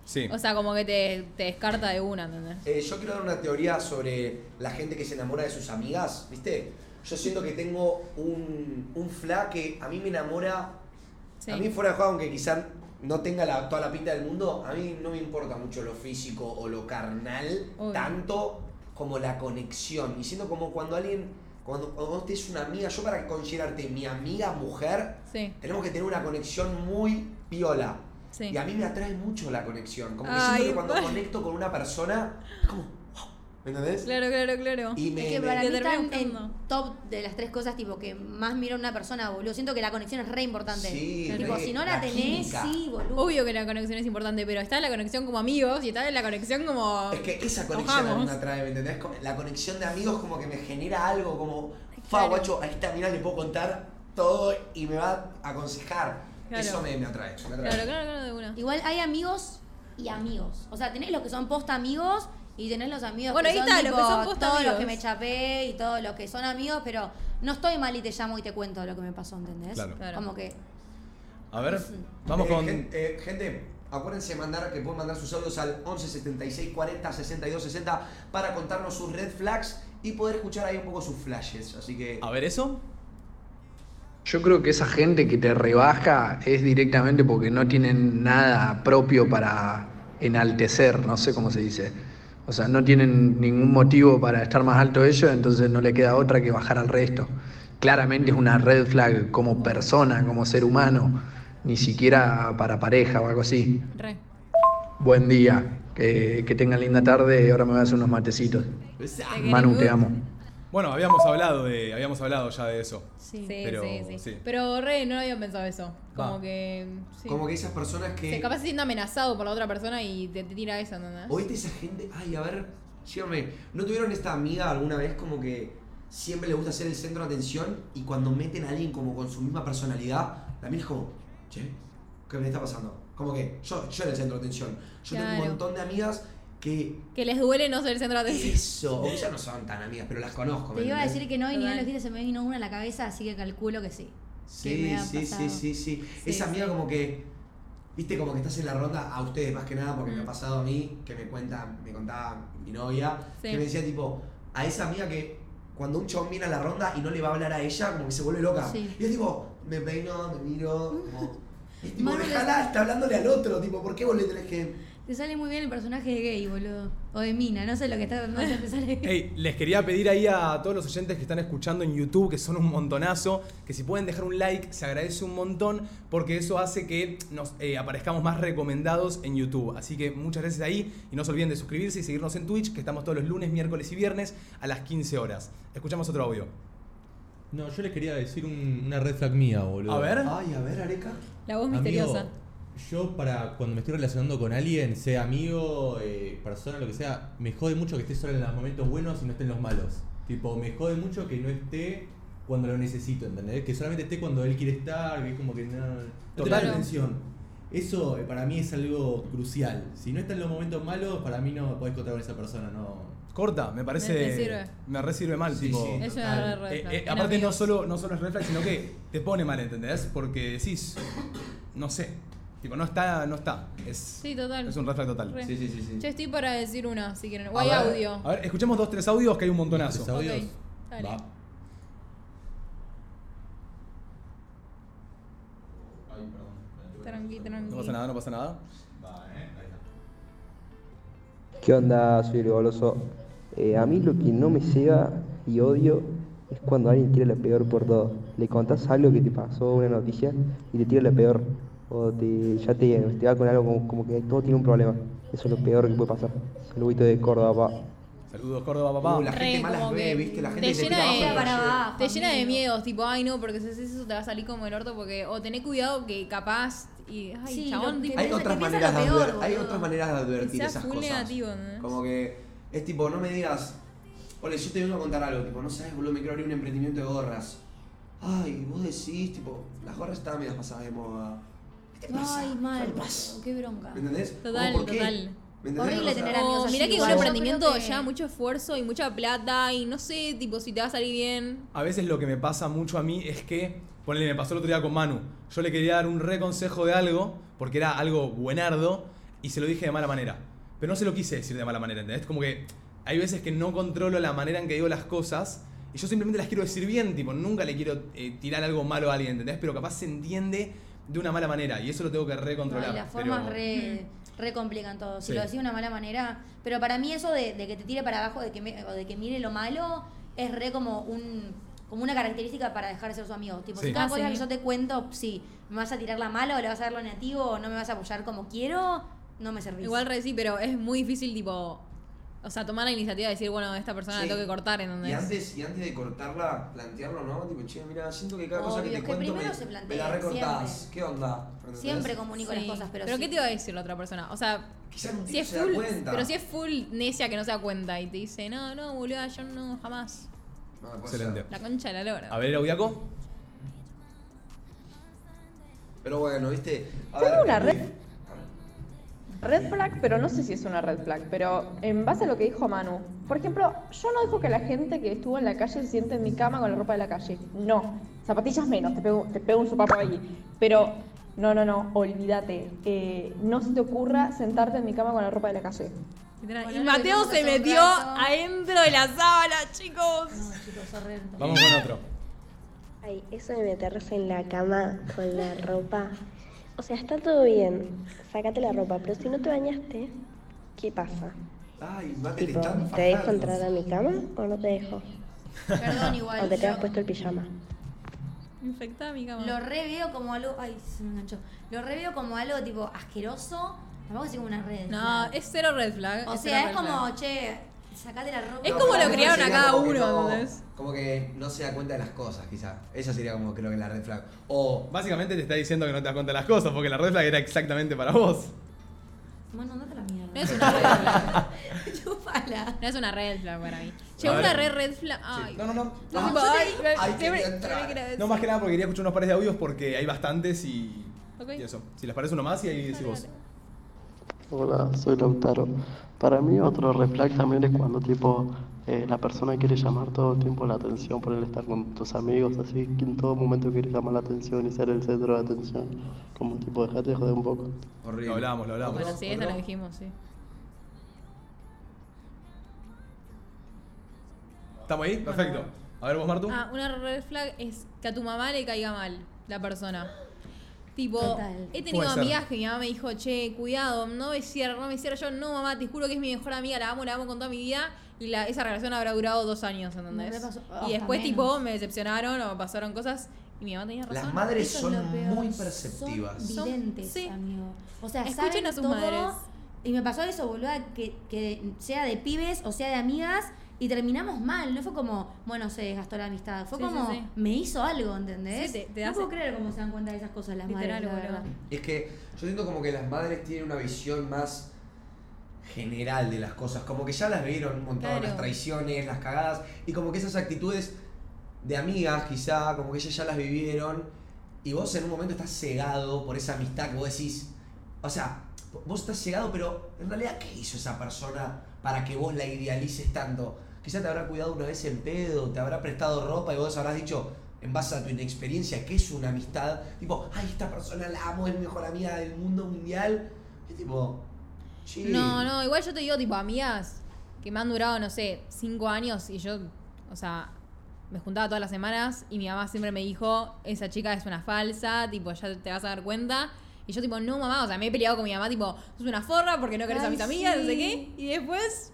Sí. O sea, como que te, te descarta de una, ¿entendés? Eh, yo quiero dar una teoría sobre la gente que se enamora de sus amigas, ¿viste? Yo siento que tengo un, un fla que a mí me enamora. Sí. A mí fuera de juego, aunque quizás no tenga la- toda la pinta del mundo, a mí no me importa mucho lo físico o lo carnal, Obvio. tanto como la conexión. Y siento como cuando alguien, cuando, cuando vos tenés una amiga, yo para considerarte mi amiga mujer, Sí. tenemos que tener una conexión muy piola. Sí. Y a mí me atrae mucho la conexión. Como que Ay, siento que cuando conecto con una persona, es como, ¿me entendés? Claro, claro, claro. Y me, Es que me- para mí están en top de las tres cosas tipo que más miro en una persona, boludo. Siento que la conexión es re importante. Sí, tipo, re, si no la, tenés, química. sí, boludo. Obvio que la conexión es importante, pero está la conexión como amigos y está la conexión como. Es que esa conexión a mí me atrae, ¿me entendés? La conexión de amigos como que me genera algo, como, fa, Claro. guacho, a esta mina le puedo contar todo y me va a aconsejar. Claro. Eso me, me atrae, me atrae. Claro, claro, claro, de una. Igual hay amigos y amigos. O sea, tenés los que son posta amigos y tenés los amigos Bueno, que ahí son está, los tipo, que son todos los que me chapé y todos los que son amigos, pero no estoy mal y te llamo y te cuento lo que me pasó, ¿entendés? Claro. Claro. Como que A ver, vamos Eh, con. gen- eh, gente, acuérdense de mandar que pueden mandar sus audios al 11 76 40 62 60 para contarnos sus red flags y poder escuchar ahí un poco sus flashes. Así que. A ver eso. Yo creo que esa gente que te rebaja es directamente porque no tienen nada propio para enaltecer, no sé cómo se dice. O sea, no tienen ningún motivo para estar más alto ellos, entonces no le queda otra que bajar al resto. claramente es una red flag como persona, como ser humano, ni siquiera para pareja o algo así. Re. Buen día, que, que tengan linda tarde y ahora me voy a hacer unos matecitos. Manu, te amo. Bueno, habíamos hablado de, habíamos hablado ya de eso. Sí, Pero, sí, sí, sí. Pero re, no había pensado eso. Como Va. que. sí. Como que esas personas que. Se capaz se siente amenazado por la otra persona y te, te tira eso, ¿entendés? ¿Oíste esa gente? Ay, a ver, síganme. ¿No tuvieron esta amiga alguna vez como que siempre le gusta ser el centro de atención y cuando meten a alguien como con su misma personalidad, también es como, che, ¿qué me está pasando? Como que yo, yo era el centro de atención. Yo tengo Claro. un montón de amigas que Que les duele no ser el centro de atención. eso, o ya no son tan amigas, pero las conozco. ¿me Te iba a decir que no, y ni a los días se me vino una a la cabeza, así que calculo que sí. Sí, sí, sí, sí, sí. Sí, Esa amiga sí. como que, viste, como que estás en la ronda, a ustedes más que nada, porque me ha Mm. pasado a mí, que me cuenta, me contaba mi novia, Sí. que me decía tipo, a esa amiga que cuando un chabón viene a la ronda y no le va a hablar a ella, como que se vuelve loca. Sí. Y es tipo, me peino, me miro, como... Es tipo, Manu, déjala, está hablándole al otro, tipo, ¿por qué vos le tenés que...? Te sale muy bien el personaje de gay, boludo. O de mina, no sé lo que está sale. Hey, les quería pedir ahí a todos los oyentes que están escuchando en YouTube, que son un montonazo, que si pueden dejar un like, se agradece un montón, porque eso hace que nos eh, aparezcamos más recomendados en YouTube. Así que muchas gracias ahí y no se olviden de suscribirse y seguirnos en Twitch, que estamos todos los lunes, miércoles y viernes a las 15 horas. Escuchamos otro audio. No, yo les quería decir un- una red flag mía, boludo. A ver. Ay, a ver, Areca. La voz Amigo, misteriosa. Yo para cuando me estoy relacionando con alguien, sea amigo, eh, persona, lo que sea, me jode mucho que esté solo en los momentos buenos y no esté en los malos. Tipo, me jode mucho que no esté cuando lo necesito, ¿entendés? Que solamente esté cuando él quiere estar, que es como que no, no te Total. atención. Eso eh, para mí es algo crucial. Si no está en los momentos malos, para mí no podés contar con esa persona, no. Corta, me parece. Me- me sirve. Me re sirve mal, Sí, tipo. sí. Es una red Eh, flag. eh, aparte no solo, no solo es red flag, sino que te pone mal, ¿entendés? Porque decís, no sé, tipo, no está, no está. Es, Sí, total. es un red flag total. Re. Sí, sí, sí, sí. Yo estoy para decir una, si quieren. O hay ver, audio. A ver, escuchemos dos, tres audios que hay un montonazo. ¿Tres audios? Dale. Va. Tranqui, tranqui. No pasa nada, no pasa nada. ¿Qué onda? Soy el goloso. Eh, a mí lo que no me ceba y odio es cuando alguien tira la peor por todo. Le contás algo que te pasó, una noticia, y te tira la peor. O te, ya te, te va con algo como, como que todo tiene un problema. Eso es lo peor que puede pasar. Saludito de Córdoba, pa. Saludos, Córdoba, papá. Uh, la gente Re, malas ve, ¿viste? La gente te que te llena de- abajo. Te llena de miedos, tipo, ay no, porque si haces eso te va a salir como el orto, porque. O tené cuidado que capaz. Y. Ay, Sí, chabón, tipo. Hay otras maneras peor, adver- hay otras maneras de advertir esas cosas. negativo, ¿no? Como que es tipo, no me digas, ole, yo te vengo a contar algo, tipo, no sabes, boludo, me quiero abrir un emprendimiento de gorras. Ay, vos decís, tipo, las gorras estaban medio pasadas de moda. ¿Qué te pasa? Ay, mal. ¿Qué pasa? Qué bronca. ¿Me entendés? Total, Como, ¿por qué? total. Horrible O sea, tener amigos O así mirá que un emprendimiento que- lleva mucho esfuerzo y mucha plata y no sé, tipo, si te va a salir bien. A veces lo que me pasa mucho a mí es que, ponele, me pasó el otro día con Manu. Yo le quería dar un reconsejo de algo, porque era algo buenardo, y se lo dije de mala manera. Pero no se lo quise decir de mala manera, ¿entendés? Como que hay veces que no controlo la manera en que digo las cosas, y yo simplemente las quiero decir bien, tipo, nunca le quiero eh, tirar algo malo a alguien, ¿entendés? Pero capaz se entiende de una mala manera, y eso lo tengo que No, recontrolar. y las formas pero- re, re complican todo. Si Sí. lo decís de una mala manera. Pero para mí eso de, de que te tire para abajo de que me- o de que mire lo malo es re como un como una característica para dejar de ser su amigo. Tipo, Sí. si cada Ah, cosa sí. que yo te cuento, sí, me vas a tirar la mala o le vas a dar lo negativo o no me vas a apoyar como quiero, no me servís. Igual re sí, pero es muy difícil, tipo. O sea, tomar la iniciativa de decir, bueno, esta persona Sí. la tengo que cortar, Y ¿entendés? antes, y antes de cortarla, plantearlo, ¿no? Tipo, che, mira, siento que cada cosa que te que cuento primero me, se me plantea, la recortás. siempre. ¿Qué onda? ¿Entendés? Siempre comunico Sí. las cosas, pero, ¿Pero sí. qué te iba a decir la otra persona? O sea, Quizás si es se da full. cuenta. Pero si es full necia que no se da cuenta y te dice, no, no, boluda, yo no, jamás. No, Excelente. La concha de la lora. A ver, Audiaco. Pero bueno, viste. A Tengo ver, una es red- Red flag, pero no sé si es una red flag, pero en base a lo que dijo Manu. Por ejemplo, yo no dejo que la gente que estuvo en la calle se siente en mi cama con la ropa de la calle. No. Zapatillas menos, te pego, te pego un sopapo ahí. Pero, no, no, no, olvídate. Eh, no se te ocurra sentarte en mi cama con la ropa de la calle. Y Mateo se metió adentro de la sábana, chicos. No, chicos, horrible. Vamos con otro. Ay, eso de meterse en la cama con la ropa. O sea, está todo bien, sácate la ropa, pero si no te bañaste, ¿qué pasa? Ay, mate, te Tipo, ¿te dejo entrar a mi cama o no te dejo? Perdón, igual. Aunque te yo- hayas puesto el pijama. Infectada mi cama. Lo reveo como algo. Ay, se me enganchó. Lo reveo como algo tipo asqueroso. Tampoco así como una red. No, flag. es cero red flag. O es sea, es flag. como, che, sacate la ropa. Es No, como lo criaron a sería cada como que uno, no- ¿entendés? Como que no se da cuenta de las cosas, quizá. Esa sería como creo que la red flag. O Básicamente te está diciendo que no te das cuenta de las cosas, porque la red flag era exactamente para vos. Bueno, andate a la mierda. No es una red flag. Chúpala. No es una red flag para mí. Llegó A ver. una red red flag. Ay. No, no, no. No, Ah, tipo, yo te- ay, me- Ahí siempre- quería siempre entrar. quiero decir. No, más que nada porque quería escuchar unos pares de audios porque hay bastantes y, Ok. y eso. Si les parece uno más y ahí decís vos. Hola, soy Lautaro. Para mí otro red flag también es cuando tipo eh, la persona quiere llamar todo el tiempo la atención por el estar con tus amigos, así que en todo momento quiere llamar la atención y ser el centro de atención. Como tipo, dejate de joder un poco. horrible. Lo hablamos, lo hablamos. Bueno, sí, ¿Otro? la dijimos, sí. ¿Estamos ahí? Perfecto. A ver vos, Martu. Ah, una red flag es que a tu mamá le caiga mal la persona. Tipo, Total. he tenido Puede ser. amigas que mi mamá me dijo, che, cuidado, no me cierres, no me cierres. Yo, no, mamá, te juro que es mi mejor amiga, la amo, la amo con toda mi vida. Y la, esa relación habrá durado dos años, ¿entendés? Y hasta después, menos. tipo, me decepcionaron o pasaron cosas y mi mamá tenía razón. Las madres Eso son muy perceptivas. Son- videntes, sí. amigo. O sea, Escuchen saben a sus todo, madres. Y me pasó eso, boluda, que, que sea de pibes o sea de amigas y terminamos mal. No fue como, bueno, se desgastó la amistad. Fue Sí, como, sí, sí. me hizo algo, ¿entendés? Sí, te- te no hace- puedo creer cómo se dan cuenta de esas cosas las Literal, madres, la verdad. Es que yo siento como que las madres tienen una visión más general de las cosas. Como que ya las vieron un montón, Claro. las traiciones, las cagadas. Y como que esas actitudes de amigas, quizá, como que ellas ya las vivieron. Y vos en un momento estás cegado por esa amistad que vos decís. O sea, vos estás cegado, pero en realidad, ¿qué hizo esa persona para que vos la idealices tanto? Quizá te habrá cuidado una vez en pedo, te habrá prestado ropa y vos habrás dicho, en base a tu inexperiencia, ¿qué es una amistad? Tipo, ay, esta persona la amo, es mi mejor amiga del mundo mundial. Y tipo, sí. No, no, igual yo te digo, tipo, amigas que me han durado, no sé, cinco años y yo, o sea, me juntaba todas las semanas y mi mamá siempre me dijo, esa chica es una falsa, tipo, ya te vas a dar cuenta. Y yo, tipo, no, mamá, o sea, me he peleado con mi mamá, tipo, sos una forra porque no querés a mis amigas, no sé qué. Y después,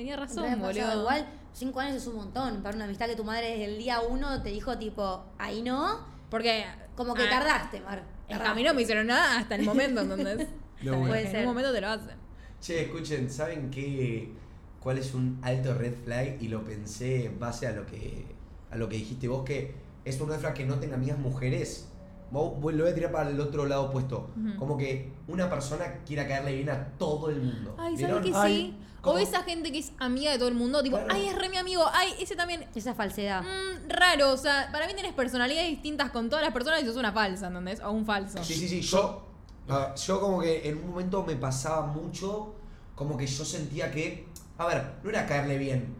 tenía razón, boludo. Igual, cinco años es un montón para una amistad que tu madre desde el día uno te dijo, tipo, ahí no. Porque. Como que ah, tardaste, Mar. que a tardaste. mí no me hicieron nada hasta el momento, ¿entendés? De una. Puede en ser. un momento te lo hacen. Che, escuchen, ¿saben qué? ¿Cuál es un alto red flag? Y lo pensé en base a lo que, a lo que dijiste vos, que es un red flag que no tenga amigas mujeres. Vos- vos lo voy a tirar para el otro lado opuesto. Como que una persona quiera caerle bien a todo el mundo. Ay. ¿sabes que Ay, sí? O esa gente que es amiga de todo el mundo, tipo, Claro. ay, es re mi amigo, ay, ese también. Esa falsedad. Mm, raro, o sea, para mí tenés personalidades distintas con todas las personas y sos una falsa, ¿entendés? O un falso. Sí, sí, sí. Yo, yo como que en un momento me pasaba mucho, como que yo sentía que, a ver, no era caerle bien,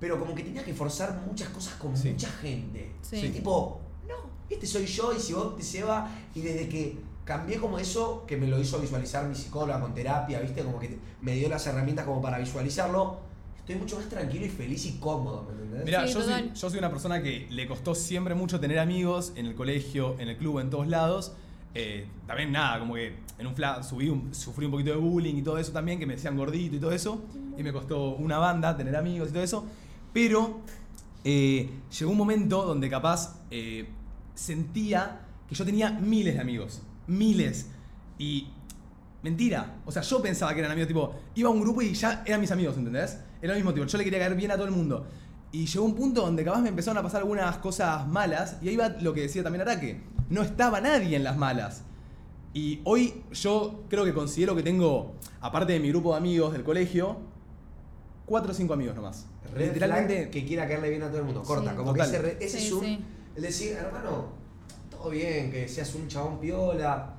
pero como que tenía que forzar muchas cosas con Sí. mucha gente. Sí. Y tipo, no, este soy yo y si vos te lleva y desde que cambié como eso, que me lo hizo visualizar mi psicóloga con terapia, ¿viste? Como que me dio las herramientas como para visualizarlo. Estoy mucho más tranquilo y feliz y cómodo, ¿me entendés? Mira, Sí, yo, soy, yo soy una persona que le costó siempre mucho tener amigos en el colegio, en el club, en todos lados. Eh, también nada, como que en un fla subí un- sufrí un poquito de bullying y todo eso también, que me decían gordito y todo eso. Y me costó una banda tener amigos y todo eso. Pero eh, llegó un momento donde capaz eh, sentía que yo tenía miles de amigos. Miles. Y Mentira. O sea, yo pensaba que eran amigos, tipo, iba a un grupo y ya eran mis amigos, ¿entendés? Era lo mismo, tipo, yo le quería caer bien a todo el mundo. Y llegó un punto donde capaz me empezaron a pasar algunas cosas malas, y ahí va lo que decía también Araque. No estaba nadie en las malas. Y hoy yo creo que considero que tengo, aparte de mi grupo de amigos del colegio, cuatro o cinco amigos nomás. Red Literalmente. flag que quiera caerle bien a todo el mundo. Corta, Sí. como Total. que ese, re- ese Sí, es un. sí. El decir, hermano, todo bien, que seas un chabón piola,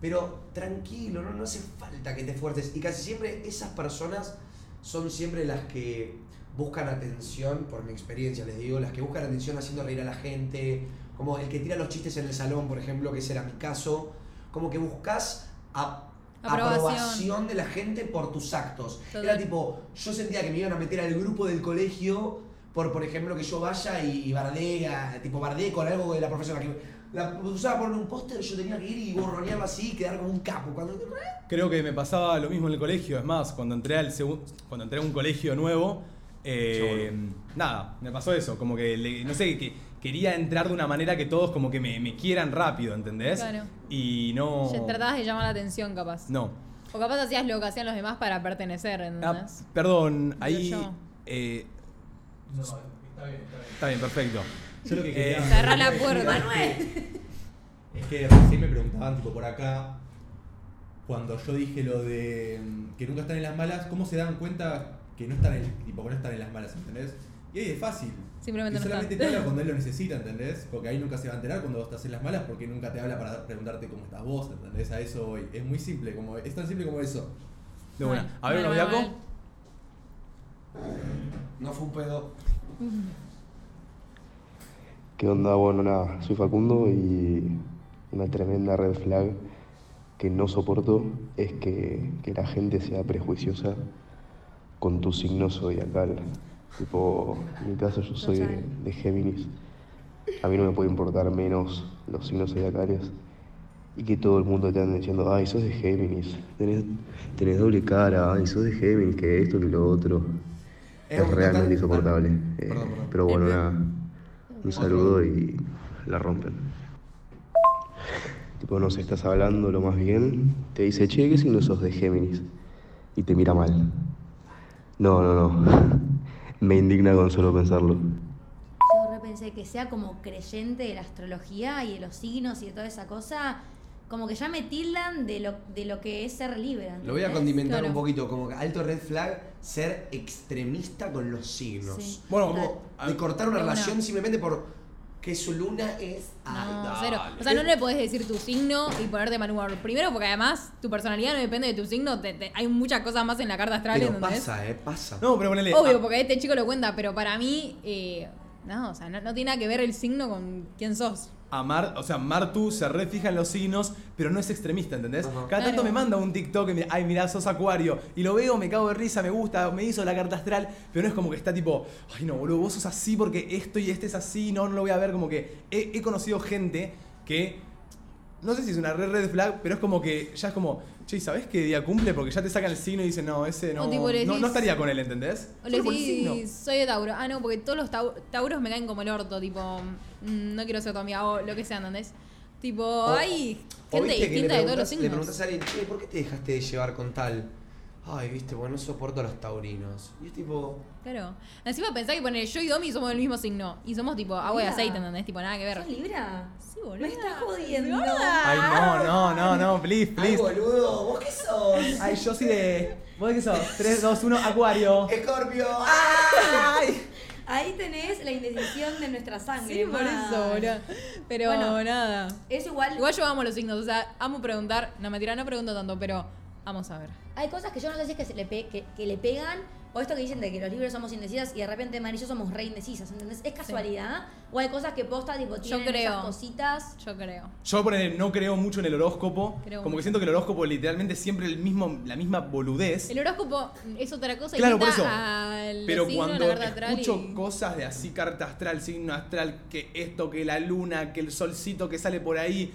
pero tranquilo, no, no hace falta que te esfuerces. Y casi siempre esas personas son siempre las que buscan atención, por mi experiencia les digo, las que buscan atención haciendo reír a la gente, como el que tira los chistes en el salón, por ejemplo, que ese era mi caso, como que buscas a- Aprobación. aprobación de la gente por tus actos. Total. Era tipo, yo sentía que me iban a meter al grupo del colegio por, por ejemplo, que yo vaya y, y bardee, a- tipo bardee con algo de la profesora que la usaba por un póster, yo tenía que ir y borronearlo así y quedar como un capo. Cuando Creo que me pasaba lo mismo en el colegio. Es más, cuando entré, al cuando entré a un colegio nuevo, eh, nada, me pasó eso. Como que, le- no sé, que quería entrar de una manera que todos como que me, me quieran rápido, ¿entendés? Claro. Y no... Ya Tratabas de llamar la atención, capaz. No. O capaz hacías lo que hacían los demás para pertenecer, Ah, ¿entendés? perdón, ahí... eh, No, está bien, está bien. está bien, perfecto. Yo lo que Eh, quería. Cerrá la puerta. Es que recién me preguntaban, tipo, por acá, cuando yo dije lo de mm, que nunca están en las malas, ¿cómo se dan cuenta que no están en, tipo, que no están en las malas, ¿entendés? Y ahí es fácil. Simplemente y solamente te habla cuando él lo necesita, ¿entendés? Porque ahí nunca se va a enterar cuando vos estás en las malas porque nunca te habla para preguntarte cómo estás vos, ¿entendés? A eso voy. Es muy simple, como, es tan simple como eso. De una. Bueno, A ver, bueno. No fue un pedo. ¿Qué onda? Bueno, nada, soy Facundo y una tremenda red flag que no soporto es que, que la gente sea prejuiciosa con tu signo zodiacal. Tipo, en mi caso yo soy de, de Géminis. A mí no me puede importar menos los signos zodiacales y que todo el mundo te ande diciendo, ay, sos de Géminis, tenés, tenés doble cara, ay, sos de Géminis, que esto, que lo otro. Eh, Es realmente total- insoportable. Eh, Perdón, perdón. Pero bueno, nada. Un saludo y la rompen. Tipo, no sé, estás hablando lo más bien, te dice, che, ¿qué signo sos de Géminis? Y te mira mal. No, no, no. Me indigna con solo pensarlo. Yo repensé que sea como creyente de la astrología y de los signos y de toda esa cosa, como que ya me tildan de lo, de lo que es ser libre. Lo voy a condimentar Claro. un poquito, como que alto red flag, ser extremista con los signos. Sí. Bueno, Como de cortar una relación simplemente por que su luna es. No, cero. O sea, no le podés decir tu signo y ponerte humor. Primero, porque además tu personalidad no depende de tu signo. te- te- hay muchas cosas más en la carta astral, Pero pasa, eh, pasa. No, pero ponele. Obvio, ah, porque este chico lo cuenta, pero para mí, eh, no, o sea, no, no tiene nada que ver el signo con quién sos. A Mar, o sea, Martu se refija en los signos, pero no es extremista, ¿entendés? Ajá. Cada tanto Claro. me manda un TikTok y me, ay, mirá, sos acuario. Y lo veo, me cago de risa, me gusta, me hizo la carta astral, pero no es como que está tipo, ay, no, boludo, vos sos así porque esto y este es así, no, no lo voy a ver. Como que he, he conocido gente que, no sé si es una red red flag, pero es como que ya es como, che, ¿y ¿sabés qué día cumple? Porque ya te sacan el signo y dicen, no, ese no, O tipo le no, decís- no estaría con él, ¿entendés? O le Solo por el signo. decís, soy de Tauro. Ah, no, porque todos los tau- Tauros me caen como el orto, tipo, mm, no quiero ser tu amiga o lo que sea, ¿entendés? Tipo, hay O gente viste que distinta de todos los preguntas, le signos. preguntas a alguien, "Che, ¿por qué te dejaste de llevar con tal? Ay, viste, bueno, no soporto a los taurinos. Y es tipo, Claro. Encima pensá que poner yo y Domi somos del mismo signo. Y somos tipo agua y Mira. aceite, ¿entendés? Tipo, nada que ver. ¿Sos Libra? Sí, boludo. Me estás jodiendo. Ay, no, no, no, no, please, ay, please. boludo, ¿vos qué sos? Ay, yo soy de. ¿Vos de qué sos? 3, 2, 1, Acuario. Escorpio. ¡Ay! Ahí tenés la indecisión de nuestra sangre. Sí, por man. eso, boludo. Pero Bueno. nada. Es igual. Igual yo amo los signos, o sea, amo preguntar. No, mentira, no pregunto tanto, pero vamos a ver. Hay cosas que yo no sé si es que, se le, pe- que, que le pegan o esto que dicen de que los libros somos indecisas y de repente Mari y yo somos re indecisas, ¿entendés? ¿Es casualidad? ¿O hay cosas que posta tipo tienen creo. esas cositas? Yo creo. Yo ponele, no creo mucho en el horóscopo. Creo como mucho. que siento que el horóscopo literalmente siempre el mismo, la misma boludez. El horóscopo es otra cosa Claro, por distinta eso. al Pero signo, cuando la escucho y- cosas de así, carta astral, signo astral, que esto, que la luna, que el solcito que sale por ahí.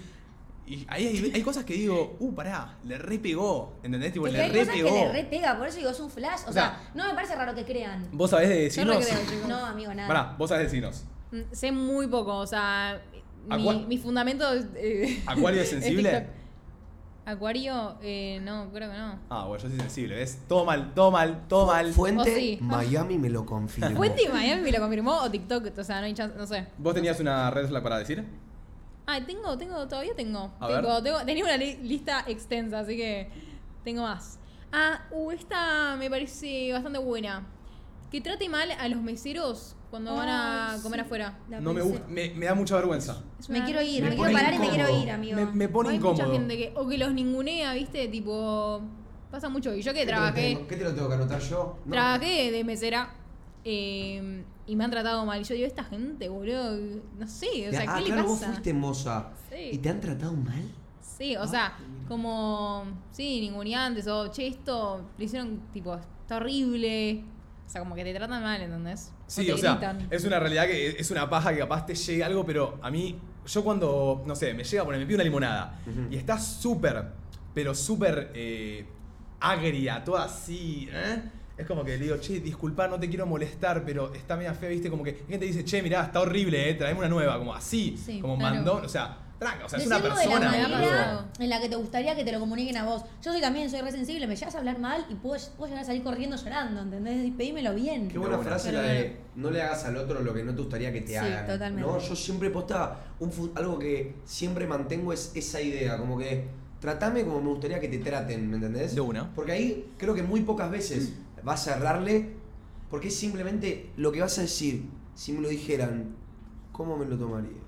Y ahí hay, hay cosas que digo, uh, pará, le re pegó. ¿Entendés? Tipo, Es que le hay re cosas que le re pega, por eso digo, es un flash. O, O sea, sea, no me parece raro que crean. ¿Vos sabés de Yo no amigo, nada. Pará, vos sabés de. Mm, Sé muy poco, o sea, mi, fundamento eh, ¿Acuario es sensible? Acuario, eh, no, creo que no. Ah, bueno, yo soy sensible, ¿ves? Todo mal, todo mal, todo mal. Fuente, Oh, sí. Miami me lo confirma. Fuente y Miami me lo confirmó o TikTok, o sea, no hay chance, no sé. ¿Vos tenías una red flag para decir? Ah, tengo, tengo, todavía tengo. A Tengo- ver. tengo- tenía una li- lista extensa, así que tengo más. Ah, uh, esta me parece bastante buena. Que trate mal a los meseros cuando van a comer sí. afuera. La No me gusta, me, me da mucha vergüenza. Me quiero ir, Me quiero parar y me quiero ir, amigo. Me, me pone Hay incómodo. mucha gente que, o que los ningunea, viste, tipo, pasa mucho. Y yo que ¿Qué te lo trabajé, ¿Qué te lo tengo que anotar yo? No. trabajé de mesera eh, y me han tratado mal. Y yo digo, esta gente, boludo, no sé, o sea, ah, ¿qué claro, le vos pasa? fuiste moza. Sí. ¿Y te han tratado mal? Sí, o sea, como, sí, ninguneantes, o che, esto le hicieron, tipo, está horrible. O sea, como que te tratan mal, ¿entendés? Sí, o sea, es una realidad que es una paja que capaz te llegue algo, pero a mí, yo cuando, no sé, me llega a poner, me pido una limonada y está súper, pero súper eh, agria, toda así, ¿eh? Es como que le digo, che, disculpa, no te quiero molestar, pero está media fea, viste, como que hay gente dice, che, mirá, está horrible, eh, traeme una nueva, como así, Sí, como claro. mandó, o sea, tranca, o sea, es una persona. de la manera en la que te gustaría que te lo comuniquen a vos. Yo soy también soy resensible, me llegas a hablar mal y puedo, puedo llegar a salir corriendo llorando, ¿entendés? Pedímelo bien. Qué buena frase la de no le hagas al otro lo que no te gustaría que te Sí, hagan. totalmente. No, yo siempre posta un algo que siempre mantengo es esa idea, como que tratame como me gustaría que te traten, ¿me entendés? De una. Porque ahí creo que muy pocas veces vas a errarle, porque es simplemente lo que vas a decir. Si me lo dijeran, ¿cómo me lo tomaría?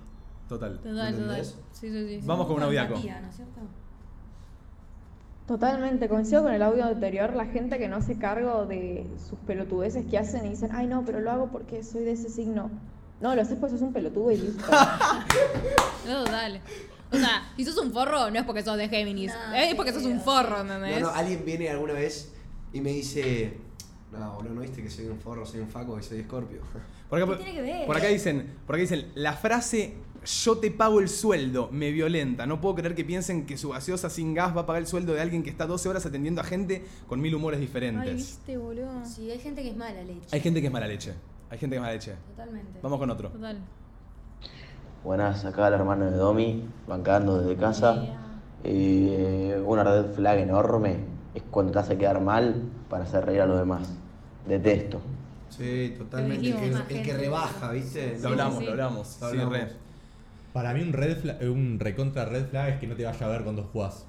Total. Total, total. Sí, sí, sí. Vamos con un audiaco. Empatía, ¿no es cierto? Totalmente, coincido con el audio anterior, la gente que no hace cargo de sus pelotudeces que hacen y dicen, ay no, pero lo hago porque soy de ese signo. No, lo haces pues sos un pelotudo y listo. No, total. O sea, si sos un forro, no es porque sos de Géminis. es porque sos un forro, ¿entendés? No, no, alguien viene alguna vez y me dice, no, boludo, ¿no viste que soy un forro, soy un faco y soy escorpio? Por acá, ¿Qué tiene que ver? por acá dicen, por acá dicen, la frase yo te pago el sueldo me violenta. No puedo creer que piensen que su gaseosa sin gas va a pagar el sueldo de alguien que está 12 horas atendiendo a gente con mil humores Ay, diferentes. viste, boludo. Sí, hay gente que es mala leche. Hay gente que es mala leche. Hay gente que es mala leche. Totalmente. Vamos con otro. Total. Buenas, acá el hermano de Domi, bancando desde casa. Eh, una red flag enorme es cuando te hace quedar mal para hacer reír a los demás. Detesto. Sí, totalmente. El que, el que rebaja, ¿viste? Lo hablamos, sí. lo hablamos. Lo Sí, re. Para mí un red flag, eh, un recontra red flag es que no te vaya a ver cuando jugás.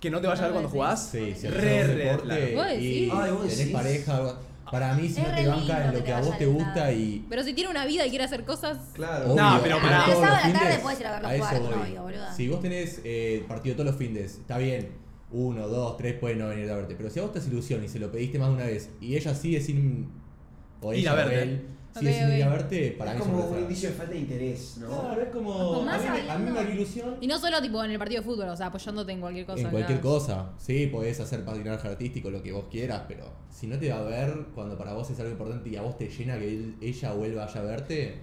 ¿Que no te vaya a ver cuando sí. jugás? Sí, si re, re, deporte ¿Vos y? Ay, vos tenés decís. pareja, para mí si Es no te banca en lo que a vos te gusta y Pero si tiene una vida y quiere hacer cosas. Claro. Obvio, No, pero a pará. todos El sábado los a la tarde ir a verlo a jugar novio, boluda. Si vos tenés eh, partido todos los findes, está bien. Uno, dos, tres pueden no venir a verte. Pero si a vos te hace ilusión y se lo pediste más de una vez y ella sigue sin. O Ir ella a verte. él sigue sin ir a verte, para es mí es como un indicio de falta de interés, ¿no? Claro, es como. Como A mí, me- a mí sabiendo- me da ilusión. Y no solo tipo en el partido de fútbol, o sea, apoyándote en cualquier cosa. En cualquier cosa, sí, podés hacer patinaje artístico, lo que vos quieras, pero si no te va a ver cuando para vos es algo importante y a vos te llena que él- ella vaya a verte,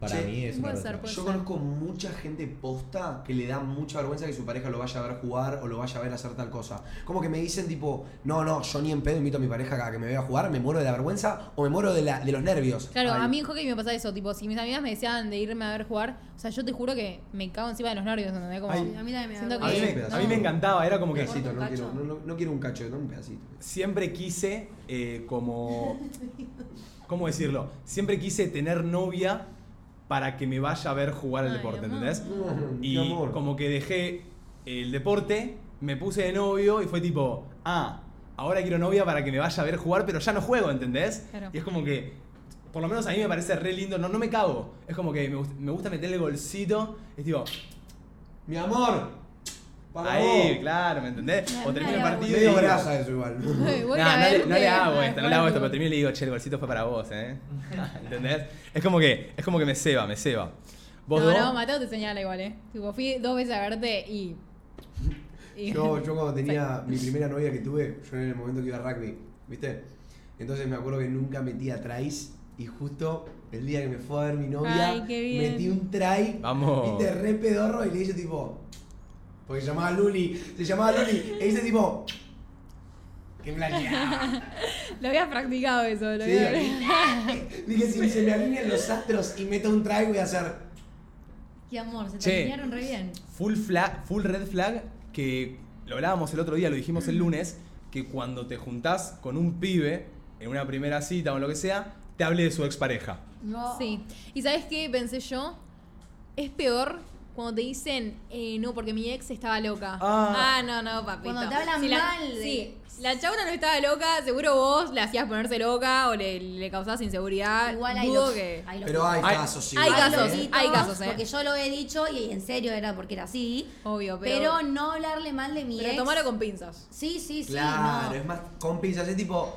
para Che, mí es una ser, Yo ser. conozco mucha gente posta que le da mucha vergüenza que su pareja lo vaya a ver jugar o lo vaya a ver hacer tal cosa. Como que me dicen tipo, no, no, yo ni en pedo invito a mi pareja a que me vea jugar, me muero de la vergüenza o me muero de, la, de los nervios. Claro, Ay, a mí en hockey me pasa eso, tipo, si mis amigas me decían de irme a ver jugar, o sea, yo te juro que me cago encima de los nervios, ¿entendés? Como, Ay. A mí también me da A mí, que- me, a mí me encantaba, era como Un que pedacito, ¿Un no quiero, no, no- no quiero un cacho, no un pedacito. siempre quise, eh, como. ¿Cómo decirlo? Siempre quise tener novia para que me vaya a ver jugar al deporte. ¿entendés? Y como que dejé el deporte, me puse de novio y fue tipo, ah, ahora quiero novia para que me vaya a ver jugar, pero ya no juego, ¿entendés? Claro. Y es como que, por lo menos a mí me parece re lindo, no, no me cago. Es como que me, gust- me gusta meterle el golcito, es tipo, Mi amor, para ahí, vos. claro, ¿me entendés? O termino el partido Medio grasa eso igual. Ay, no, no, le, no le hago esto, no le hago esto, pero termino y le digo, che, el bolsito fue para vos, ¿eh? ¿Entendés? Es como que, es como que me ceba, me ceba. ¿Vos No, dos? no, Mateo te señala igual, ¿eh? Tipo, fui dos veces a verte y. y- Yo, yo cuando tenía mi primera novia que tuve, yo en el momento que iba a rugby, ¿viste? Entonces me acuerdo que nunca metía tries y justo el día que me fue a ver mi novia, Ay, metí un try, Vamos. viste, re pedorro y le hice tipo, porque se llamaba Luli, se llamaba Luli, e hice tipo, que planeaba. Lo habías practicado eso, lo Sí, habías- dije, si se me alinean los astros y meto un try voy a hacer... Qué amor, se te Che. alinearon re bien. Full flag, full red flag, que lo hablábamos el otro día, lo dijimos el lunes, que cuando te juntás con un pibe en una primera cita o en lo que sea, te hable de su expareja. No. Sí. ¿Y sabes qué pensé yo? Es peor cuando te dicen, eh, no, porque mi ex estaba loca. Ah. Ah, no, no, papito. Cuando te hablan la, mal de- Sí. La chabona no estaba loca, seguro vos le hacías ponerse loca o le, le causabas inseguridad. Igual hay Dudo los, que... hay los- Pero hay Hay- casos hay casos, ¿eh? hay casos, ¿eh? Porque yo lo he dicho y en serio era porque era así. Obvio, pero... Pero, no hablarle mal de mi pero ex. tomalo con pinzas. Sí, sí, sí. Claro, no. es más con pinzas, es tipo,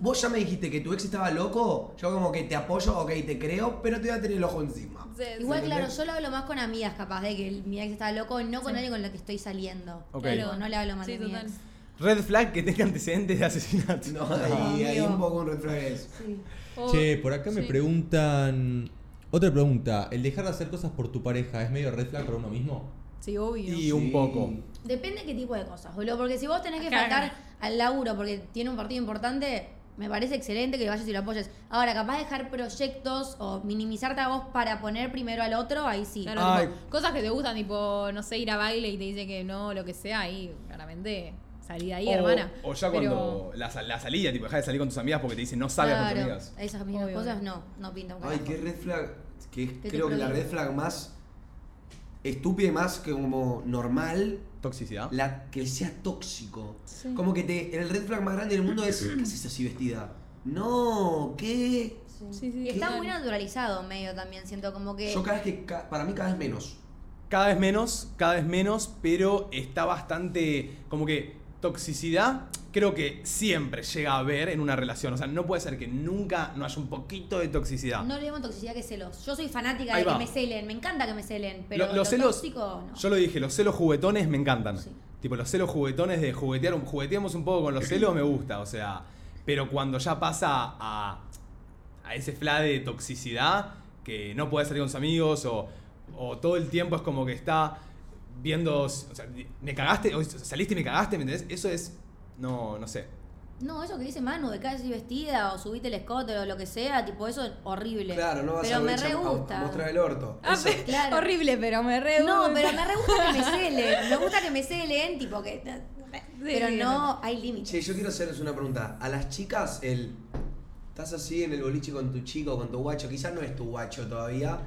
vos ya me dijiste que tu ex estaba loco, yo como que te apoyo, ok, te creo, pero te voy a tener el ojo encima. Sí, Igual, ¿Se claro, yo lo hablo más con amigas, capaz de que mi ex está loco, no con Sí. alguien con la que estoy saliendo. Ok. Pero no le hablo mal Sí, de mi total. ex. Red flag que tenga antecedentes de asesinato. No, ahí, un poco un retroceso. Sí. O- Che, por acá me preguntan. Otra pregunta, ¿el dejar de hacer cosas por tu pareja es medio red flag para uno mismo? Sí, obvio. Y un poco. Depende qué tipo de cosas, boludo. Porque si vos tenés que Claro. faltar al laburo porque tiene un partido importante, me parece excelente que vayas y lo apoyes. Ahora, capaz de dejar proyectos o minimizarte a vos para poner primero al otro, ahí sí. Claro, Ay. tipo, cosas que te gustan, tipo, no sé, ir a baile y te dice que no, lo que sea, ahí, claramente, salí de ahí, o, hermana. o ya Pero- cuando la, sal- la salida, tipo, dejar de salir con tus amigas porque te dicen no salgas con tus Claro, amigas. esas mismas Obvio, cosas no, no pintan un Ay, qué red flag. Que es, creo que la red flag más estúpida y más que como normal. Toxicidad. La, que sea tóxico. Sí. Como que te, el red flag más grande del mundo es ¿qué haces así vestida? No, ¿qué? Sí, sí, Y está muy naturalizado medio también, siento como que... Yo cada vez que, ca- para mí cada vez menos. Cada vez menos, cada vez menos, pero está bastante como que toxicidad creo que siempre llega a haber en una relación. O sea, no puede ser que nunca no haya un poquito de toxicidad. No le llamo toxicidad que celos. Yo soy fanática Ahí de va. que me celen, me encanta que me celen, pero Lo- lo, los celos, tóxico no. yo lo dije, los celos juguetones me encantan. Sí. Tipo, los celos juguetones de juguetear, un- jugueteamos un poco con los celos me gusta, o sea, pero cuando ya pasa a, a ese fla de toxicidad, que no puede salir con sus amigos o, o todo el tiempo es como que está viendo, o sea, me cagaste, o saliste y me cagaste, ¿me entendés? Eso es, no, no sé. No, eso que dice Manu, de así vestida o subite el escote o lo que sea, tipo, eso es horrible. Claro, no vas pero a, me ver re a- a gusta. mostrar el orto. Ah, Eso. Claro. Horrible, pero me re No, gusta. pero me re gusta que me celen. Me gusta que me celen, tipo que. Pero no, hay límites. Che, yo quiero hacerles una pregunta. A las chicas, el. Estás así en el boliche con tu chico, con tu guacho, quizás no es tu guacho todavía,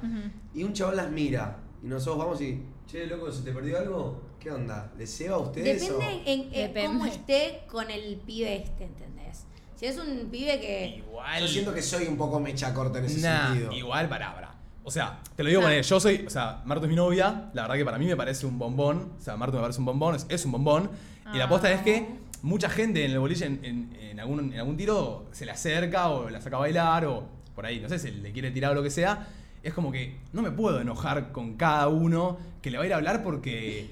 y un chabón las mira, y nosotros vamos y. Che, loco, ¿se te perdió algo? ¿Qué onda? ¿Les ceba a ustedes Depende o.? en, en Depende. cómo esté con el pibe este, ¿entendés? Si es un pibe que. Igual. Yo siento que soy un poco mecha corta en ese Nah, sentido. igual para. O sea, te lo digo con él. Yo soy, o sea, Marto es mi novia. La verdad que para mí me parece un bombón. O sea, Marto me parece un bombón, es, es un bombón. Y la aposta es que mucha gente en el boliche, en, en- en algún, en algún tiro, se le acerca o la saca a bailar o por ahí, no sé, se le quiere tirar o lo que sea. Es como que no me puedo enojar con cada uno que le va a ir a hablar porque.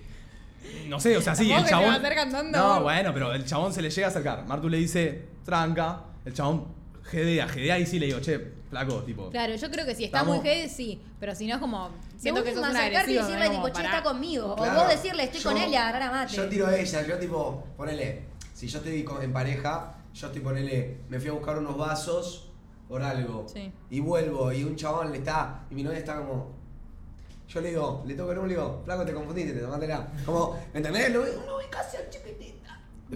No sé, o sea, sí, el va chabón. a estar cantando. No, bueno, pero el chabón se le llega a acercar. Martu le dice, tranca. El chabón jedea, jedea y sí le digo, che, flaco, tipo. Claro, yo creo que si está Estamos- muy heavy, sí. Pero si no es como. Siento que es sos más una acercarte y decirle, tipo, che, está conmigo. O vos decirle, estoy con él y agarrar a mate. Yo tiro a ella, yo tipo, ponele, si yo estoy en pareja, yo estoy ponele, me fui a buscar unos vasos por algo. Sí. Y vuelvo, y un chabón le está, y mi novia está como. Yo le digo, le toco el y le digo, flaco, te confundiste, te tomátela. Como, ¿entendés? Lo veo, uno casi chiquitita.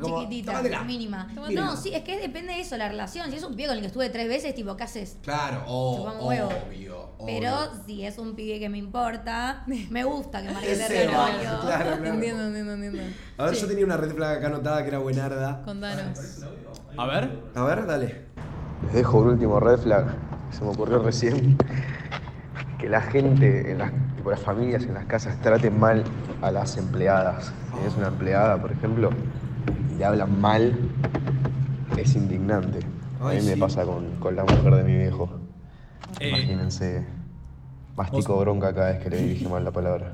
Como, Chiquitita, "Tómatela". mínima. No, sí, es que depende de eso, la relación. Si es un pibe con el que estuve tres veces, tipo, ¿qué haces? Claro, oh, huevo. obvio, Pero obvio. si es un pibe que me importa, me gusta que marque Ese territorio. claro, claro. Entiendo, entiendo, entiendo. A ver, yo tenía una red flag acá anotada que era buenarda. Contanos. A ver. A ver, dale. Les dejo un último red flag que se me ocurrió recién. Que la gente, en las, tipo las familias en las casas traten mal a las empleadas. Si es una empleada, por ejemplo, y le hablan mal, es indignante. A Ay, mí me sí. pasa con, con la mujer de mi viejo. Eh. Imagínense, mastico bronca cada vez que le dirige mal la palabra.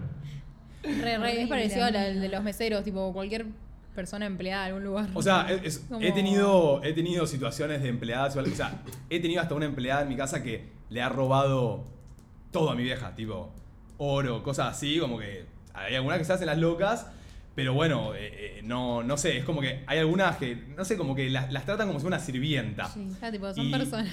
Re, re, es parecido al de los meseros, tipo cualquier persona empleada en algún lugar. O sea, es- es- Como- he, tenido, he tenido situaciones de empleadas. O algo- o sea, he tenido hasta una empleada en mi casa que le ha robado todo a mi vieja, tipo oro, cosas así, como que hay algunas que se hacen las locas, pero bueno, eh, eh, no, no sé, es como que hay algunas que, no sé, como que las, las tratan como si fuera una sirvienta. Ah, tipo, son Y- personas.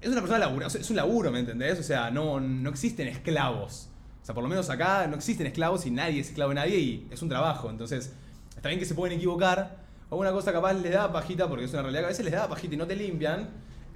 Es una persona labura, o sea, es un laburo, ¿me entendés? O sea, no, no existen esclavos. O sea, por lo menos acá no existen esclavos y nadie es esclavo de nadie y es un trabajo. Entonces, está bien que se pueden equivocar. Alguna cosa capaz les da pajita, porque es una realidad que a veces les da pajita y no te limpian.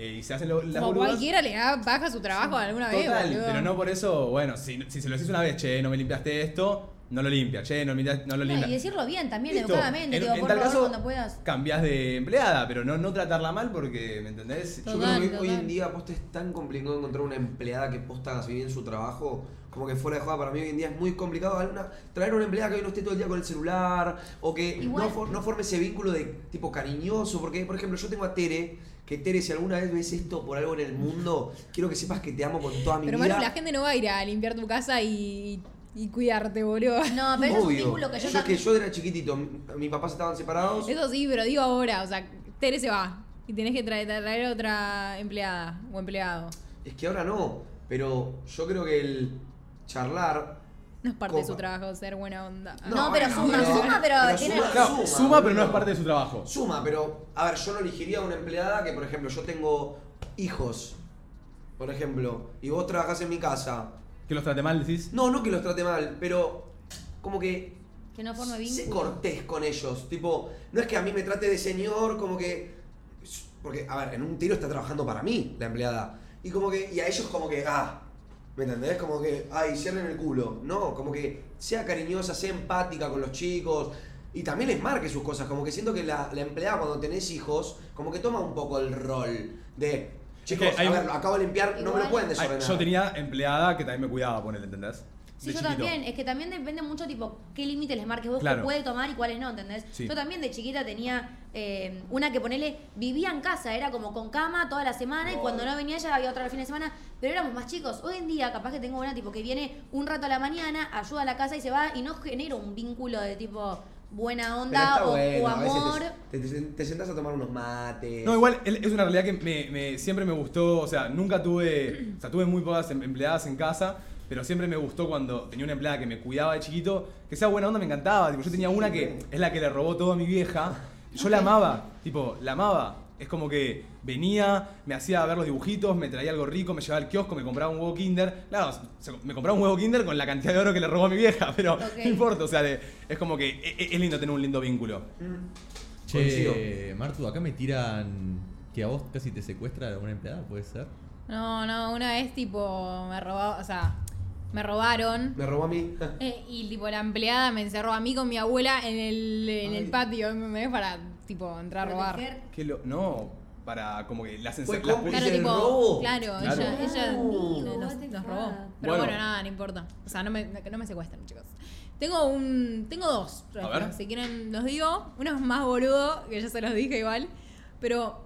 eh, y se hacen lo- las Como cualquiera le da baja su trabajo alguna vez, Total, boludo. pero no por eso, bueno, si, si se lo decís una vez, che, no me limpiaste esto, no lo limpia, che, no, lo limpia. y decirlo bien también, Listo. educadamente. En- digo, en por tal favor, caso- cuando puedas. Cambiás de empleada, pero no, no tratarla mal porque, ¿me entendés? Yo creo que hoy en día posta es tan complicado encontrar una empleada que posta haga bien su trabajo, como que fuera de joda para mí hoy en día es muy complicado alguna, traer una empleada que hoy no esté todo el día con el celular o que Igual- no, for- no forme ese vínculo de tipo cariñoso, porque por ejemplo yo tengo a Tere, que Tere si alguna vez ves esto por algo en el mundo, quiero que sepas que te amo con toda mi Pero vida. Manu, la gente no va a ir a limpiar tu casa y, y cuidarte, boludo. No, pero eso es un vínculo que yo yo, también. que yo era chiquitito, mi- mis papás estaban separados. Eso sí, pero digo ahora, o sea, Tere se va. Y tenés que traer, traer otra empleada o empleado. Es que ahora no, pero yo creo que el charlar No es parte de su Copa. trabajo ser buena onda. No, pero suma, suma, pero tiene- Claro, suma, pero no es parte de su trabajo. Suma, pero, a ver, yo no elegiría a una empleada que, por ejemplo, yo tengo hijos, por ejemplo, y vos trabajás en mi casa. ¿Que los trate mal, decís? No, no que los trate mal, pero como que Que no forme sé vínculo. cortés con ellos. Tipo, no es que a mí me trate de señor, como que. Porque, a ver, en un tiro está trabajando para mí la empleada. Y como que. Y a ellos como que. Ah. ¿Me entendés? Como que. Ay, cierren el culo. No, como que sea cariñosa, sea empática con los chicos. Y también les marque sus cosas. Como que siento que la, la empleada cuando tenés hijos, como que toma un poco el rol de. Chicos, a un- ver, lo acabo de limpiar, no me lo pueden Ay, desordenar. yo tenía empleada que también me cuidaba, ponele, ¿entendés? Sí, De yo chiquito. también. Es que también depende mucho, tipo, qué límites les marques vos, Claro. que puede tomar y cuáles no, ¿entendés? Sí. Yo también de chiquita tenía eh, una que ponele, vivía en casa, era como con cama toda la semana y cuando no venía ella había otra el fin de semana, pero éramos más chicos. Hoy en día, capaz que tengo una tipo que viene un rato a la mañana, ayuda a la casa y se va y no genera un vínculo de tipo buena onda o, bueno, amor. Te, te, te sentás a tomar unos mates. No, igual es una realidad que me, me- siempre me gustó, o sea, nunca tuve, o sea, tuve muy pocas em- empleadas en casa, pero siempre me gustó cuando tenía una empleada que me cuidaba de chiquito, que sea buena onda me encantaba, tipo, yo tenía una que es la que le robó todo a mi vieja, yo la amaba, tipo, la amaba, es como que venía, me hacía ver los dibujitos, me traía algo rico, me llevaba al kiosco, me compraba un huevo kinder, claro, se- me compraba un huevo kinder con la cantidad de oro que le robó a mi vieja, pero Ok. no importa, o sea, de- es como que e- e- es lindo tener un lindo vínculo. Che, Martu, acá me tiran que a vos casi te secuestra una empleada, ¿puede ser? No, no, una vez tipo me robó, o sea, me robaron. Me robó a mí. eh, y tipo la empleada me encerró a mí con mi abuela en el, en el patio, me para tipo entrar a robar. Que lo, no, para como que las, Fue encer- las cómplice Claro, tipo, robo. claro, Claro. ella, ella No, nos, robó. Pero Bueno. bueno. nada, no importa. O sea, no me, no me secuestran, chicos. Tengo un. Tengo dos. A ver. Si quieren, los digo. Uno es más boludo, que ya se los dije igual. Pero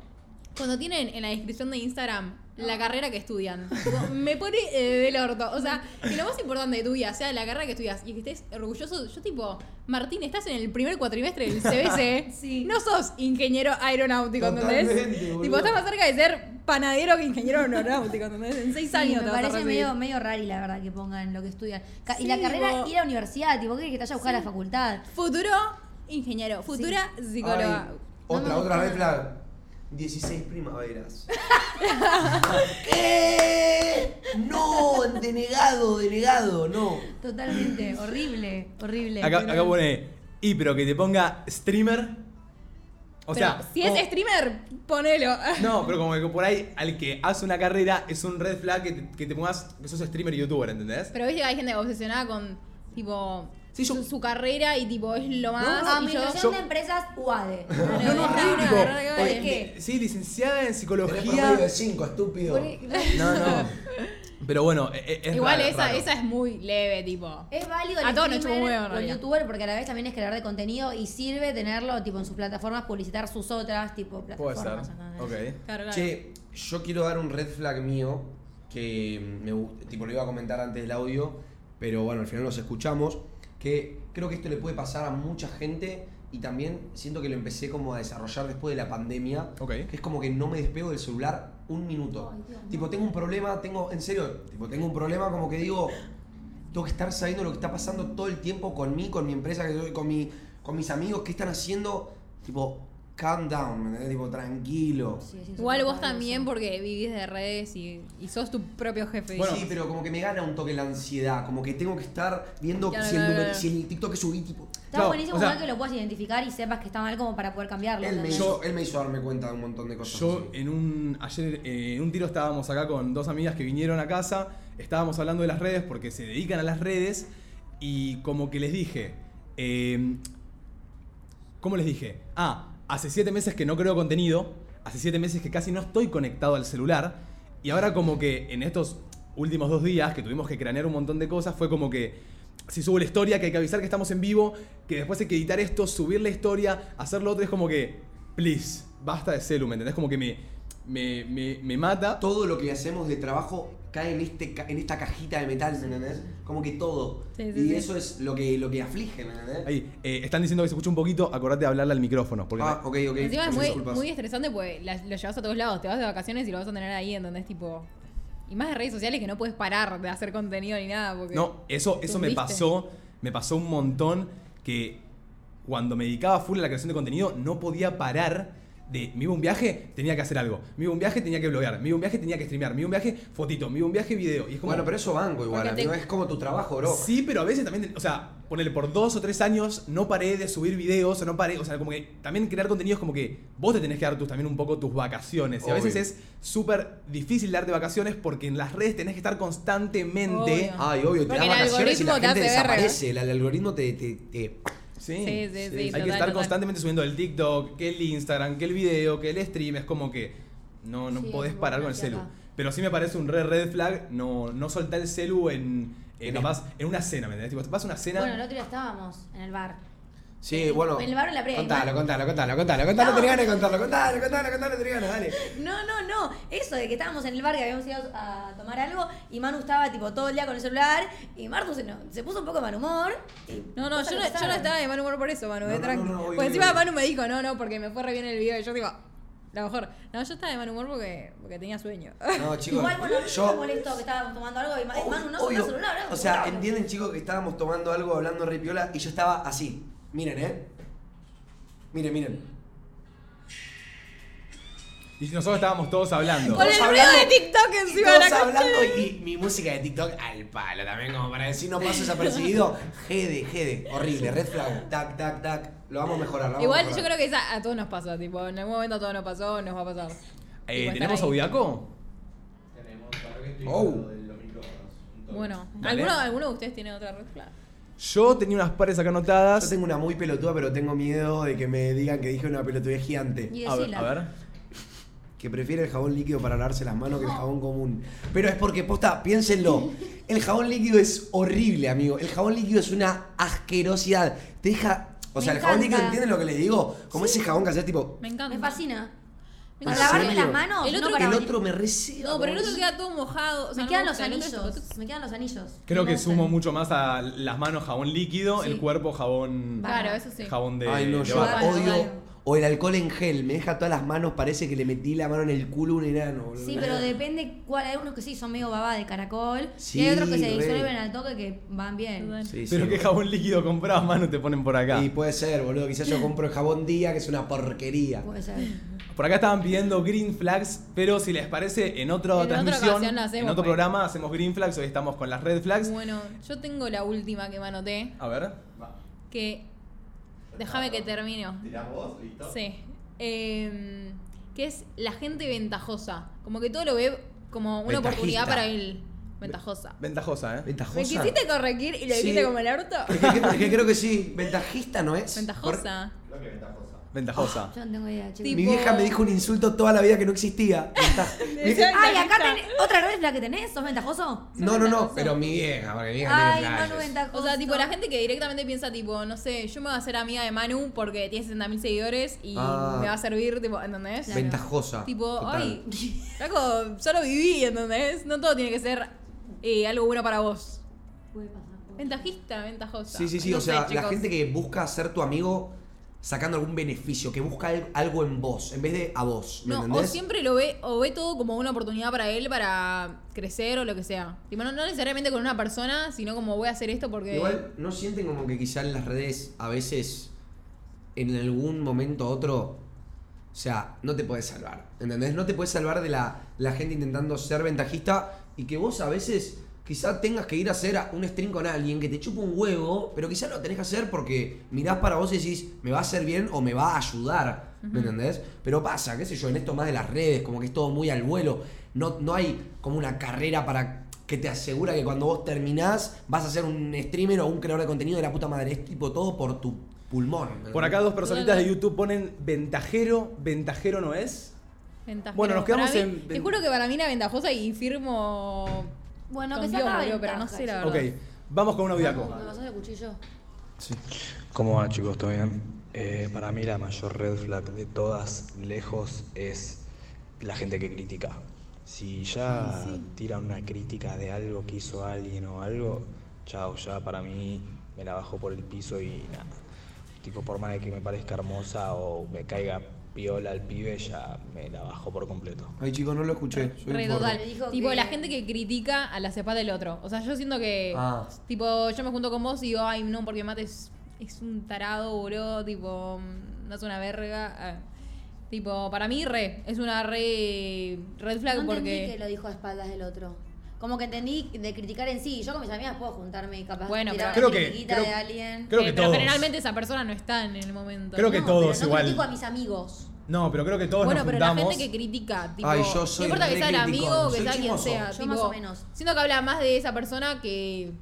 cuando tienen en la descripción de Instagram la carrera que estudian, tipo, me pone eh, del orto. O sea, que lo más importante de tu vida sea la carrera que estudias y que estés orgulloso. Yo, tipo, Martín, estás en el primer cuatrimestre del CBC. Sí. No sos ingeniero aeronáutico, ¿entendés? Tipo, estás más cerca de ser panadero que ingeniero aeronáutico, ¿entendés? En seis Sí, años me te vas a parece recibir. medio, medio rari, la verdad, que pongan lo que estudian. Ca- y Sí, la carrera tipo- y la universidad, tipo, ¿qué que te vaya a buscar a la facultad? Futuro ingeniero, futura psicóloga. Ay, otra, me otra gusta. red flag. 16 primaveras. ¿Qué? No, denegado, denegado, no. Totalmente, horrible, horrible. Acá, acá pone, y pero que te ponga streamer. O Pero sea, si es como- streamer, ponelo. No, pero como que por ahí al que hace una carrera es un red flag que te, que te pongas que sos streamer y youtuber, ¿entendés? Pero viste que hay gente obsesionada con, tipo, Sí, yo- su, su carrera y, tipo, es lo más. yo, Administración yo- de empresas UADE. No, no, Una sí, licenciada en psicología. de 5, estúpido. No, no. Pero bueno, e- e- es Igual raro, esa, raro. esa es muy leve, tipo. Es válido el A todos nos streamer huevo, en o el realidad. youtuber porque a la vez también es creador de contenido y sirve tenerlo tipo en sus plataformas, publicitar sus otras tipo Puede ser. plataformas. Ok. Claro, claro. Che, yo quiero dar un red flag mío que me tipo lo iba a comentar antes del audio, pero bueno, al final los escuchamos, que creo que esto le puede pasar a mucha gente y también siento que lo empecé como a desarrollar después de la pandemia, que es como que no me despego del celular un minuto. Ay, Dios, tipo, no. tengo un problema, tengo, en serio, tipo, tengo un problema como que digo, tengo que estar sabiendo lo que está pasando todo el tiempo con mí, con mi empresa, con, mi, con mis amigos, qué están haciendo, tipo, calm down, ¿me entendés? Tipo, tranquilo. Sí, es Igual vos también eso. porque vivís de redes y, y sos tu propio jefe. Bueno, sí, pero como que me gana un toque la ansiedad, como que tengo que estar viendo Claro, si, el claro, número- claro. si el TikTok que subí, tipo... Está Claro, buenísimo o sea- que lo puedas identificar y sepas que está mal como para poder cambiarlo. Él me, hizo, él me hizo darme cuenta de un montón de cosas. Yo así. en un ayer eh, en un tiro estábamos acá con dos amigas que vinieron a casa, estábamos hablando de las redes porque se dedican a las redes y como que les dije, eh, ¿cómo les dije? Ah, hace siete meses que no creo contenido, hace siete meses que casi no estoy conectado al celular y ahora como que en estos últimos dos días que tuvimos que cranear un montón de cosas fue como que si subo la historia que hay que avisar que estamos en vivo, que después hay que editar esto, subir la historia, hacer lo otro es como que, please, basta de celu, ¿me entendés? Como que me, me, me, me mata. Todo lo que hacemos de trabajo cae en, este, en esta cajita de metal, ¿me entendés? Como que todo. Sí, sí, y sí. eso es lo que, lo que aflige, ¿me entendés? Ahí, eh, están diciendo que se escucha un poquito, acordate de hablarle al micrófono. Porque Ah, ok, ok. Encima es muy, estresante porque la- lo llevas a todos lados. Te vas de vacaciones y lo vas a tener ahí en donde es tipo. Y más de redes sociales que no puedes parar de hacer contenido ni nada. Porque No, eso, eso me pasó, me pasó un montón que cuando me dedicaba full a la creación de contenido no podía parar de, me iba un viaje, tenía que hacer algo, me iba un viaje, tenía que bloguear, me iba un viaje, tenía que streamear, me iba un viaje, fotito, me iba un viaje, video. Y es como, Bueno, pero eso banco igual, te-. Es como tu trabajo, bro. Sí, pero a veces también, o sea, ponele por dos o tres años no paré de subir videos o no paré, o sea, como que también crear contenidos como que vos te tenés que dar tus, también un poco tus vacaciones. Y a veces es súper difícil darte vacaciones porque en las redes tenés que estar constantemente. Obvio. Ay, obvio, te Porque das vacaciones y la gente desaparece. El, el algoritmo te, te, te- Sí, Sí, sí, sí, Hay total, que estar total. constantemente subiendo el TikTok, que el Instagram, que el video, que el stream. Es como que no, no Sí, podés parar con el celu. acá. Pero sí me parece un red red flag no, no soltar el celu en, en, En capaz, en una cena, ¿me entendés? Tipo, vas a una cena. Bueno, el otro día estábamos en el bar. Sí, bueno. En el bar o en la previa. Contalo, contalo, contalo, contalo, contalo, No. contarlo, contalo, contalo, contalo, tenés ganas, dale. No, no, no. Eso de que estábamos en el bar, que habíamos ido a tomar algo, y Manu estaba tipo todo el día con el celular, y Martu se, no- se puso un poco de mal humor. No, no, yo no, yo estaba de mal humor por eso, Manu, No, eh, no, tranqui. no, no, obvio, Porque encima. Manu me dijo, no, no, porque me fue re bien el video. Y yo digo, lo mejor. No, yo estaba de mal humor porque, porque tenía sueño. No, chicos, Igual, bueno, a yo... me molestó que estábamos tomando algo y Manu no el celular. O sea, entienden chicos que estábamos tomando algo, hablando re piola, y yo estaba así. Miren, eh. Miren, miren. Y nosotros estábamos todos hablando. Con el ruido de hablando- TikTok encima de todos la hablando concha. y mi música de TikTok al palo también, como para decir no paso desapercibido. Gede, Gede, horrible, red flag, tac, tac, tac. Lo vamos a mejorar, lo vamos a Igual yo mejorar. creo que esa a todos nos pasa, tipo, en algún momento a todos nos pasó, nos va a pasar. Eh, ¿Tenemos. Audiaco? Oh. Bueno. ¿alguno, ¿alguno de ustedes tiene otra red flag? Yo tenía unas pares acá Yo anotadas. tengo una muy pelotuda, pero tengo miedo de que me digan que dije una pelotudez gigante. Y A ver, a ver. Que prefiere el jabón líquido para lavarse las manos que el jabón común. Pero es porque, posta, piénsenlo. El jabón líquido es horrible, amigo. El jabón líquido es una asquerosidad. Te deja. O Me sea, el jabón encanta. líquido, ¿entienden lo que les digo? Como ese jabón que haces tipo. Me encanta. Me fascina. Me Para ¿En encanta. lavarme serio? las manos, El no otro para El otro me receba. No, pero el otro queda todo mojado. O sea, Me no quedan me los es anillos. tipo- Me quedan los anillos. Creo No que sumo mucho más a las manos jabón líquido, Sí. el cuerpo jabón. Claro, eso sí. Jabón de. Ay, no, de yo odio. O el alcohol en gel. Me deja todas las manos, parece que le metí la mano en el culo a un enano. boludo. Sí, pero depende cuál. Hay unos que sí son medio baba de caracol. Sí, y hay otros que se disuelven al toque que van bien. Sí, Pero sí, qué jabón líquido comprabas, mano, te ponen por acá. Y puede ser, boludo. Quizás yo compro el jabón día, que es una porquería. Puede ser. Por acá estaban pidiendo green flags, pero si les parece, en otra En transmisión, hacemos, en otro pues. programa hacemos green flags, hoy estamos con las red flags. Bueno, yo tengo la última que me anoté, A ver. que... Déjame que termino. ¿Tirás vos? ¿Listo? Sí. Em, que es la gente ventajosa. Como que todo lo ve como una Ventajista. oportunidad para él. Ventajosa. Ventajosa, ¿eh? ¿Ventajosa? ¿Me quisiste corregir y lo Sí. dijiste como el orto? Es que, es que creo que sí. Ventajista, ¿no es? Ventajosa. Creo que ventajosa. Ventajosa. Yo no tengo idea, chicos. Tipo- Mi vieja me dijo un insulto toda la vida que no existía. Ay, acá tenés. ¿Otra red flag que tenés? ¿Sos ventajoso? No, no, no, pero mi vieja, porque mi vieja Ay, tiene Manu flashes. ventajoso. O sea, tipo, la gente que directamente piensa, tipo, no sé, yo me voy a hacer amiga de Manu porque tiene 60.000 seguidores y Ah. me va a servir, tipo, ¿entendés? Claro. Ventajosa. Tipo, total. ay, Flaco, solo viví, ¿entendés? No todo tiene que ser eh, algo bueno para vos. Puede pasar. Ventajista, ventajosa. Sí, sí, sí. No o sea, sé, la chicos. gente que busca ser tu amigo sacando algún beneficio, que busca al- algo en vos, en vez de a vos. ¿Me No, o siempre lo ve, o ve todo como una oportunidad para él para crecer o lo que sea. Tipo, no, no necesariamente con una persona, sino como voy a hacer esto porque. Igual, ¿no sienten como que quizá en las redes a veces, en algún momento u otro, o sea, no te puedes salvar? ¿Entendés? No te puedes salvar de la, la gente intentando ser ventajista y que vos a veces quizá tengas que ir a hacer un stream con alguien que te chupa un huevo, pero quizá lo tenés que hacer porque mirás para vos y decís, me va a hacer bien o me va a ayudar. ¿Me entendés? Pero pasa, qué sé yo, en esto más de las redes, como que es todo muy al vuelo. No, no hay como una carrera para que te asegura que cuando vos terminás vas a ser un streamer o un creador de contenido de la puta madre. Es tipo todo por tu pulmón. ¿me Por acá dos personitas de YouTube ponen ventajero, ventajero no es. Ventajero. Bueno, nos quedamos Para mí- en- Te juro que para mí era ventajosa y firmo. Bueno, con que saca boludo, ventaja, pero no sé la chicos. verdad. Ok, vamos con un audiaco. ¿Me pasás el cuchillo? ¿Cómo va chicos? ¿Todo bien? Eh, para mí la mayor red flag de todas, lejos, es la gente que critica. Si ya tiran una crítica de algo que hizo alguien o algo, chao, ya para mí me la bajo por el piso y nada. Tipo, por más de que me parezca hermosa o me caiga piola al pibe, ya me la bajó por completo. Ay, chicos, no lo escuché. soy total. Dijo Tipo, que- la gente que critica a la cepa del otro. O sea, yo siento que. Ah. Tipo, yo me junto con vos y digo, ay, no, porque Mate es, es un tarado, boludo. Tipo, mm, no es una verga. Ah. Tipo, para mí, re. Es una re. Red flag No porque. que lo dijo a espaldas del otro. Como que entendí de criticar en sí. Yo con mis amigas puedo juntarme y capaz Bueno, tirar pero- una Creo que- creo- de alguien. creo Eh, que pero generalmente esa persona no está en el momento. Creo que No, todos pero no igual. critico a mis amigos. No, pero creo que todos bueno, nos pero la gente que critica, tipo, Ay, yo soy no importa que sea el amigo o que sea quien sea, Yo tipo, más o menos. siento que habla más de esa persona que,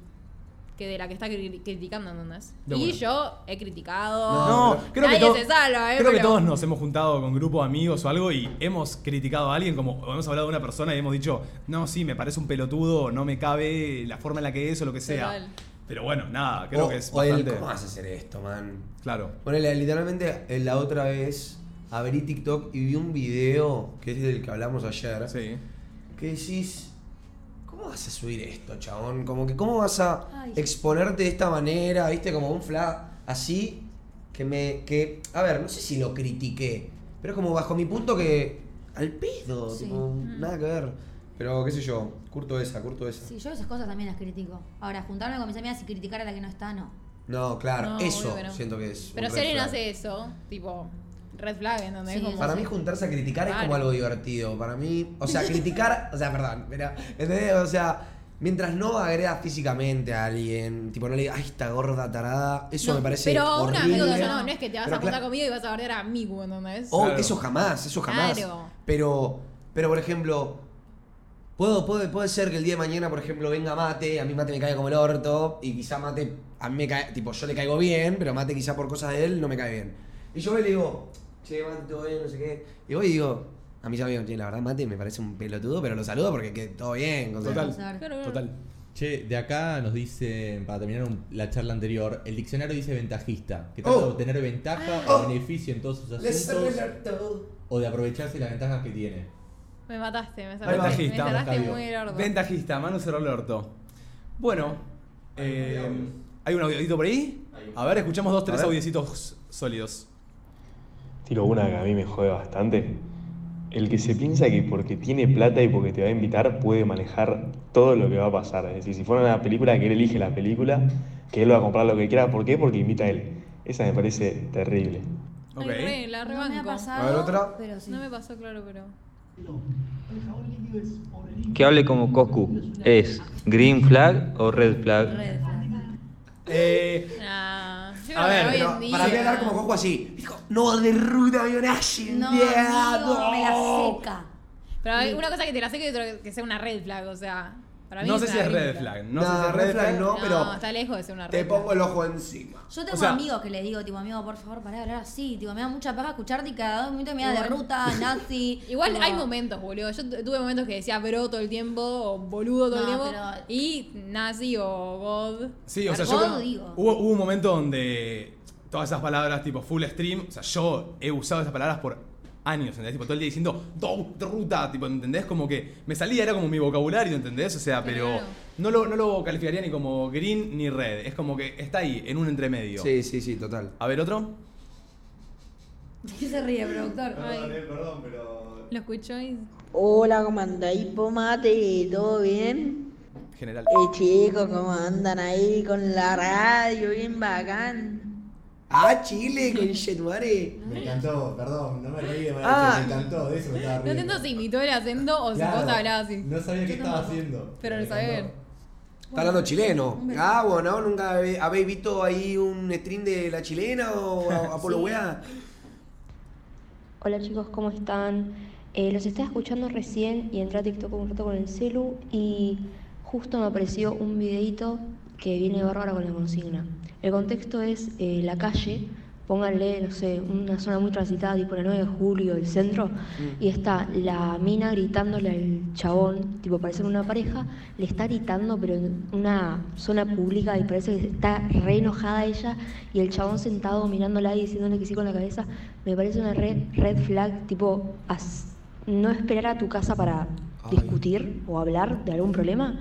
que de la que está cri- criticando, ¿entendés? De y bueno. yo he criticado. No, creo nadie que, se salva, ¿eh? creo que todos nos hemos juntado con grupo de amigos o algo y hemos criticado a alguien, como hemos hablado de una persona y hemos dicho, no, sí, me parece un pelotudo, no me cabe la forma en la que es o lo que sea. Total. Pero bueno, nada, creo o, que es el, bastante... ¿Cómo vas a hacer esto, man? Claro. Ponele, literalmente eh, la otra vez abrí TikTok y vi un video, que es del que hablamos ayer, Sí. que decís, ¿cómo vas a subir esto, chabón? Como que, ¿cómo vas a Ay. exponerte de esta manera, viste, como un flag así? Que me, que, a ver, no sé si lo critiqué, pero como bajo mi punto que, al pedo, Sí. tipo, Mm. nada que ver. Pero, qué sé yo, curto esa, curto esa. Sí, yo esas cosas también las critico. Ahora, juntarme con mis amigas y criticar a la que no está, no. No, claro, No, eso obvio que no. siento que es. Pero un si alguien hace eso, tipo, red flag, Como- Para mí juntarse a criticar es como algo divertido. Para mí, o sea, criticar, o sea, perdón, pero, ¿entendés? O sea, mientras no agreda físicamente a alguien, tipo no le diga, ay, esta gorda tarada, eso No, me parece Pero un horrible. amigo no, no es que te vas Pero a juntar conmigo y vas a bardear a mí, ¿entendés? Oh, Claro. eso jamás, eso jamás. Claro. Pero, pero por ejemplo, puedo, puede, puede ser que el día de mañana, por ejemplo, venga Mate, a mí Mate me cae como el orto, y quizá Mate, a mí me cae, tipo, yo le caigo bien, pero Mate quizá por cosas de él no me cae bien. Y yo voy y le digo, che, Mate, todo bien, no sé qué. Y voy y digo, a mí ya me digo, che, la verdad, Mate me parece un pelotudo, pero lo saludo porque que todo bien. o sea, Total. Total. Che, de acá nos dicen, para terminar un- la charla anterior, el diccionario dice ventajista, que trata Oh. de obtener ventaja Oh. o beneficio en todos sus Les asuntos o de aprovecharse las ventajas que tiene. Me mataste, me Ventajista. Me sacaste Octavio. muy gordo. Ventajista, Manu Cerro el orto. Bueno, eh, ¿hay un audiodito por ahí? A ver, escuchamos dos, tres ver. audiecitos sólidos. Tiro una que a mí me jode bastante. El que se piensa que porque tiene plata y porque te va a invitar puede manejar todo lo que va a pasar. Es decir, si fuera una película que él elige la película, que él va a comprar lo que quiera. ¿Por qué? Porque invita a él. Esa me parece terrible. Ay, Ok. re, la No me rebanco. ha pasado, A ver, otra. pero sí. No me pasó, claro, pero. Que hable como Coscu. ¿Es green flag o red flag? Red flag. Eh, Nah, yo A ver, Pero para mí hablar como Coco así, dijo, no de ruta avionaje, No, amigo, me la no". seca. Pero hay una cosa que te la sé que otra que sea una red flag, o sea. Para mí no sé si es red flag. No sé si es red flag flag. no, pero está lejos de ser una red te flag. pongo el ojo encima. Yo tengo O sea- amigos que les digo, tipo, amigo, por favor, pará de hablar así. Tipo, me da mucha paja escucharte y cada dos minutos me da de Igual. ruta, nazi. Igual tipo, hay momentos, boludo. Yo tu- tuve momentos que decía bro todo el tiempo, o boludo todo el No, tiempo, pero- y nazi o god. Sí, o sea, yo. digo. Hubo, hubo un momento donde todas esas palabras, tipo full stream, o sea, yo he usado esas palabras por años, ¿entendés? Tipo, todo el día diciendo, "Do- ruta, tipo, ¿entendés? Como que me salía, era como mi vocabulario, ¿entendés? O sea, pero Claro. no lo, no lo calificaría ni como green ni red. Es como que está ahí, en un entremedio. Sí, sí, sí, total. A ver, otro. ¿Qué se ríe, productor? Ay. perdón, pero. ¿Lo escuchó y Hola, ¿cómo andáis, Pomate? ¿Todo bien? General. Eh, chicos, ¿cómo andan ahí con la radio? Bien bacán. Ah, Chile, con Chetuare. Me encantó, perdón, no me reí de Ah. me encantó, de eso me estaba No entiendo si imitó el acento o si Claro, vos hablabas así. No sabía qué estaba haciendo. Pero lo sabía. Está hablando chileno. Ah, bueno, ¿nunca habéis visto ahí un stream de la chilena o a- Apolo Sí. Weá? Hola chicos, ¿cómo están? Eh, los estaba escuchando recién y entré a TikTok un rato con el celu y justo me apareció un videito que viene bárbaro con la consigna. El contexto es eh, la calle, pónganle, no sé, una zona muy transitada, tipo la 9 de julio, el centro, y está la mina gritándole al chabón, tipo parece una pareja, le está gritando pero en una zona pública y parece que está re enojada ella y el chabón sentado mirándola y diciéndole que sí con la cabeza, me parece una red, red flag, tipo as- no esperar a tu casa para discutir o hablar de algún problema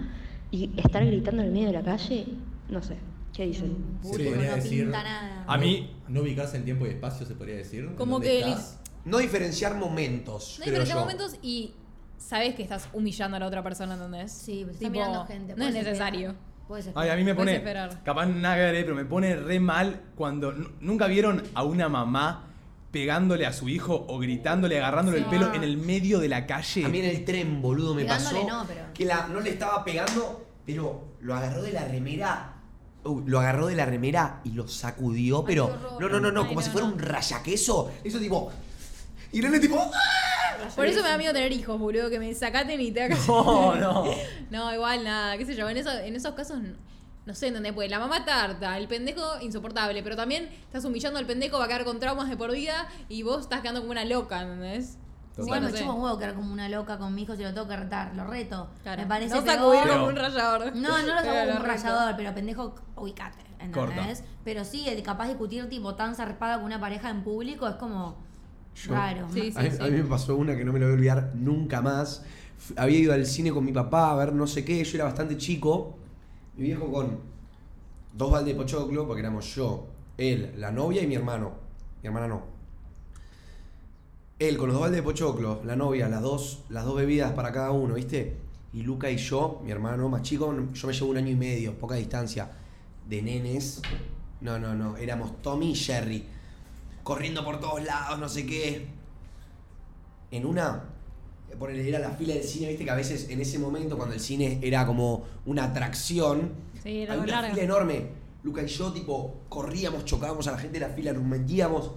y estar gritando en el medio de la calle, no sé, ¿qué dicen? Se podría decir. nada. A mí- No ubicarse en tiempo y espacio, se podría decir. Como ¿Dónde que estás? no diferenciar momentos. No yo. momentos y sabes que estás humillando a la otra persona, ¿entendés? Sí, pues está Tipo, mirando gente. No es puedes necesario. Ay, a mí me pone. Capaz nada que ver, pero me pone re mal cuando. ¿Nunca vieron a una mamá pegándole a su hijo o gritándole, agarrándole Sí. el pelo Ah. en el medio de la calle? A mí en el tren, boludo, me Pegándole pasó no, pero- que la, no le estaba pegando, pero lo agarró de la remera. uh, lo agarró de la remera y lo sacudió, pero. horror. no, no, no, no, Ay, como no, si fuera no. un rayaqueso. Eso tipo. Y Irene tipo. ¡ah! Por eso me da miedo tener hijos, boludo, que me sacaten y te hagan. No, no. No, igual nada, qué sé yo. En, eso- en esos casos, no sé, ¿entendés? Pues la mamá tarta, el pendejo insoportable, pero también estás humillando al pendejo, va a quedar con traumas de por vida y vos estás quedando como una loca, ¿entendés? Igual no me chupa un huevo quedar como una loca con mi hijo si lo tengo que retar, lo reto. Me parece No sacudir como un rallador. No, no lo saco como un reto. rallador, pero pendejo, ubicate, Corta. ¿entendés? Pero sí, el capaz de discutir tipo tan zarpada con una pareja en público es como Yo- raro. a, mí, a mí me pasó una que no me la voy a olvidar nunca más. Había ido al cine con mi papá a ver no sé qué, yo era bastante chico. Mi viejo con dos baldes de pochoclo, porque éramos yo, él, la novia y mi hermano. Mi hermana no. Él con los dos baldes de pochoclo, la novia, las dos, las dos bebidas para cada uno, ¿viste? Y Luca y yo, mi hermano más chico, yo me llevo un año y medio, poca distancia, de nenes. No, no, no, éramos Tommy y Jerry corriendo por todos lados, no sé qué. En una, ponele, era la fila del cine, viste que a veces en ese momento, cuando el cine era como una atracción, Sí, era había una larga. fila enorme. Luca y yo, tipo, corríamos, chocábamos a la gente de la fila, nos metíamos.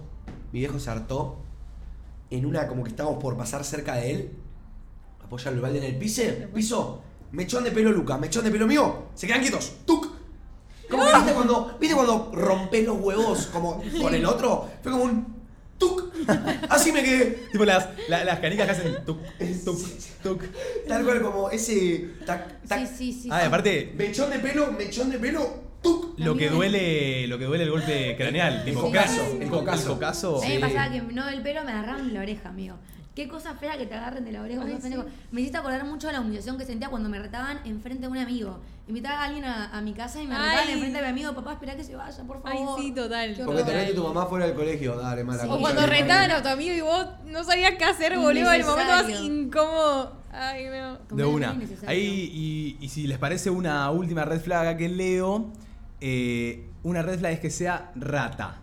Mi viejo se hartó. En una, como que estábamos por pasar cerca de él. Apoya el balde en el piso. Piso. Mechón de pelo, Luca. Mechón de pelo mío. Se quedan quietos. ¡Tuc! Como que, ¿viste cuando, ¿Viste cuando rompes los huevos como con el otro? Fue como un ¡tuc! Así me quedé. Tipo las, la- las canicas que hacen tuk, tuk, tuk. Tal cual como ese. Tac, tac. Sí, sí, sí. Ah, y aparte, Mechón de pelo, mechón de pelo, ¡tuc! lo que duele, lo que duele el golpe craneal, tipo cocazo, el el cocazo. cocazo. A mí me pasaba que no el pelo me agarraban la oreja, amigo. Qué cosa fea que te agarren de la oreja. Ay. Me hiciste acordar mucho de la humillación que sentía cuando me retaban enfrente de un amigo. Invitaba a alguien a, a mi casa y me Ay. retaban enfrente de mi amigo. Papá, espera que se vaya, por Ay, favor. sí, total. Porque tenés tu mamá fuera del colegio, dale, mala O concha cuando retaban a tu amigo y vos no sabías qué hacer, boludo, el momento más incómodo. Ay, no. De una. Ahí, y, y si les parece una última red flag acá que leo, eh, una red flag es que sea rata.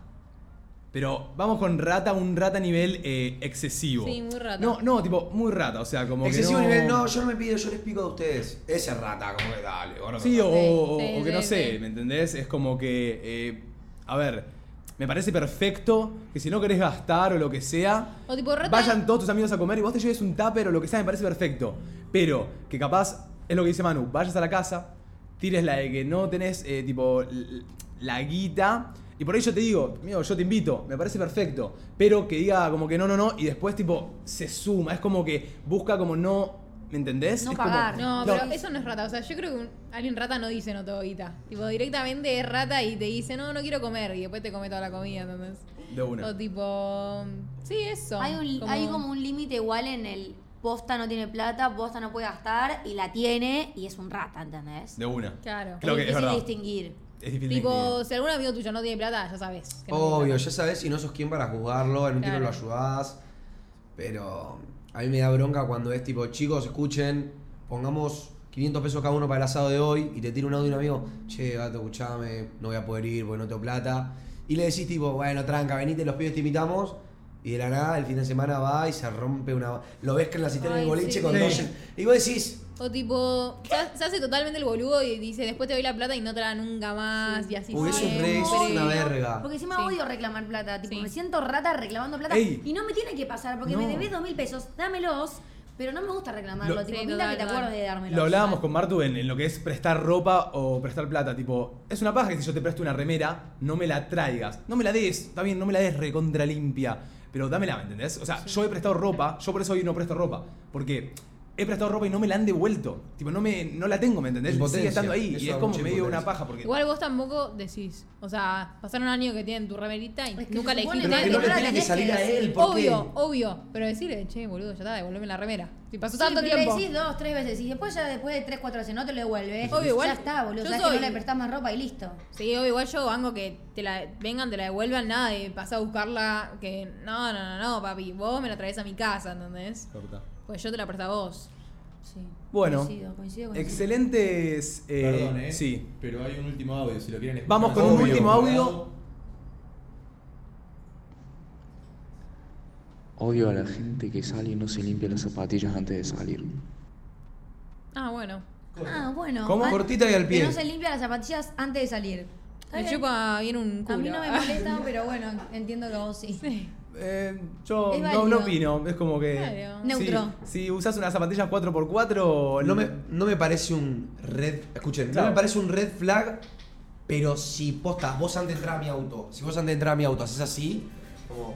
Pero vamos con rata, un rata a nivel eh, excesivo. Sí, muy rata. No, no, tipo, muy rata, o sea, como Excesivo que no... nivel, no, yo no me pido, yo les pico a ustedes. Ese rata, como que dale. Sí, o, o- Sí, o que sí, no sí. sé, ¿me entendés? Es como que, eh, a ver, me parece perfecto que si no querés gastar o lo que sea, O tipo rata. vayan todos tus amigos a comer y vos te lleves un tupper o lo que sea, me parece perfecto. Pero que capaz, es lo que dice Manu, vayas a la casa, tires la de que no tenés, eh, tipo, la guita. Y por ahí yo te digo, amigo, yo te invito, me parece perfecto. Pero que diga como que no, no, no, y después tipo se suma. Es como que busca como no, ¿me entendés? No Es como- pagar. No, No. pero eso no es rata. O sea, yo creo que un- alguien rata no dice no te doy guita. Tipo, directamente es rata y te dice, no, no quiero comer. Y después te come toda la comida, ¿entendés? De una. O tipo. Sí, eso. Hay, un, hay como un límite igual en el posta no tiene plata, posta no puede gastar y la tiene y es un rata, ¿entendés? De una. Claro. Creo que es verdad. distinguir. Es difícil Tipo, si algún amigo tuyo no tiene plata, ya sabes. no Obvio, ya sabes, y no sos quien para juzgarlo, en un tiro Claro. lo ayudás. Pero a mí me da bronca cuando es tipo, chicos, escuchen, pongamos 500 pesos cada uno para el asado de hoy y te tira un audio de un amigo, che, gato, escuchame, no voy a poder ir porque no tengo plata. Y le decís tipo, bueno, tranca, venite, los pibes te invitamos. Y de la nada, el fin de semana va y se rompe una... Lo ves que en la cisterna del boliche sí. con Sí. dos... Y vos decís, O tipo, se ha- se hace totalmente el boludo y dice, después te doy la plata y no te la nunca más. Y así Uy, eso es re- eso es una verga. Porque encima Sí. odio reclamar plata. Tipo, Sí. me siento rata reclamando plata. Ey. Y no me tiene que pasar, porque No. me debes dos mil pesos, dámelos. Pero no me gusta reclamarlo. Lo- tipo, Sí, pinta que te total, acuerdes de dármelo. Lo hablábamos con Martu en, en lo que es prestar ropa o prestar plata. Tipo, es una paja que si yo te presto una remera, no me la traigas. No me la des, está bien, no me la des recontra limpia. Pero dámela, ¿me entendés? O sea, yo he prestado ropa, yo por eso hoy no presto ropa. Porque he prestado ropa y no me la han devuelto. Tipo, no, me, no la tengo, ¿me entendés? Impotencia. Sigue estando ahí. Eso y es como medio una impotencia. paja. Porque Igual vos tampoco decís. O sea, pasaron un año que tienen tu remerita y Es que nunca le dijiste. Pero que no le que salir a él, ¿por qué? Obvio, obvio. Pero decirle, che, boludo, ya está, devolveme la remera. Si pasó Sí, tanto pero tiempo. le decís dos, tres veces y después ya después de tres, cuatro veces no te lo devuelve. Obvio, igual, Ya está, boludo. yo Sabes soy- que no le prestás más ropa y listo. Sí, obvio, igual yo banco que te la vengan, te la devuelvan, nada de pasar a buscarla. Que no, no, no, no, papi. Vos me la traes a mi casa, ¿entendés? Pues yo te la presto a vos. Sí. Bueno, Coincido, coincido con eso. excelentes. eh, Perdón, ¿eh? Sí. Pero hay un último audio, si lo quieren escuchar. Vamos con un Obvio, último audio. Odio a la gente que sale y no se limpia las zapatillas antes de salir. Ah, bueno. Ah, bueno. ¿Cómo? An- Cortita y al pie. Que no se limpia las zapatillas antes de salir. Me chupa bien un culo. A mí no me molesta, pero bueno, entiendo que vos sí. Eh, yo no, no opino. Es como que. Claro. Neutro. Si, usas unas zapatillas 4x4. No me, no me parece un red. Escuchen, Claro. no me parece un red flag, pero si posta, vos antes de entrar a mi auto, si vos antes de entrar a mi auto haces así, como.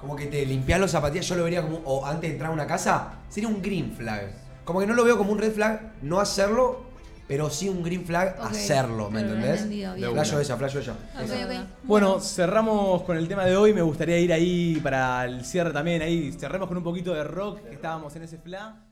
Como que te limpias los zapatillas, yo lo vería como. O antes de entrar a una casa, sería un green flag. Como que no lo veo como un red flag no hacerlo, pero sí un green flag hacerlo, ¿me entendés? entendido, bien. Flasho esa, flasho ella. Ok, ok. Bueno, cerramos con el tema de hoy. Me gustaría ir ahí para el cierre también. Ahí cerremos con un poquito de rock, que estábamos en ese fla.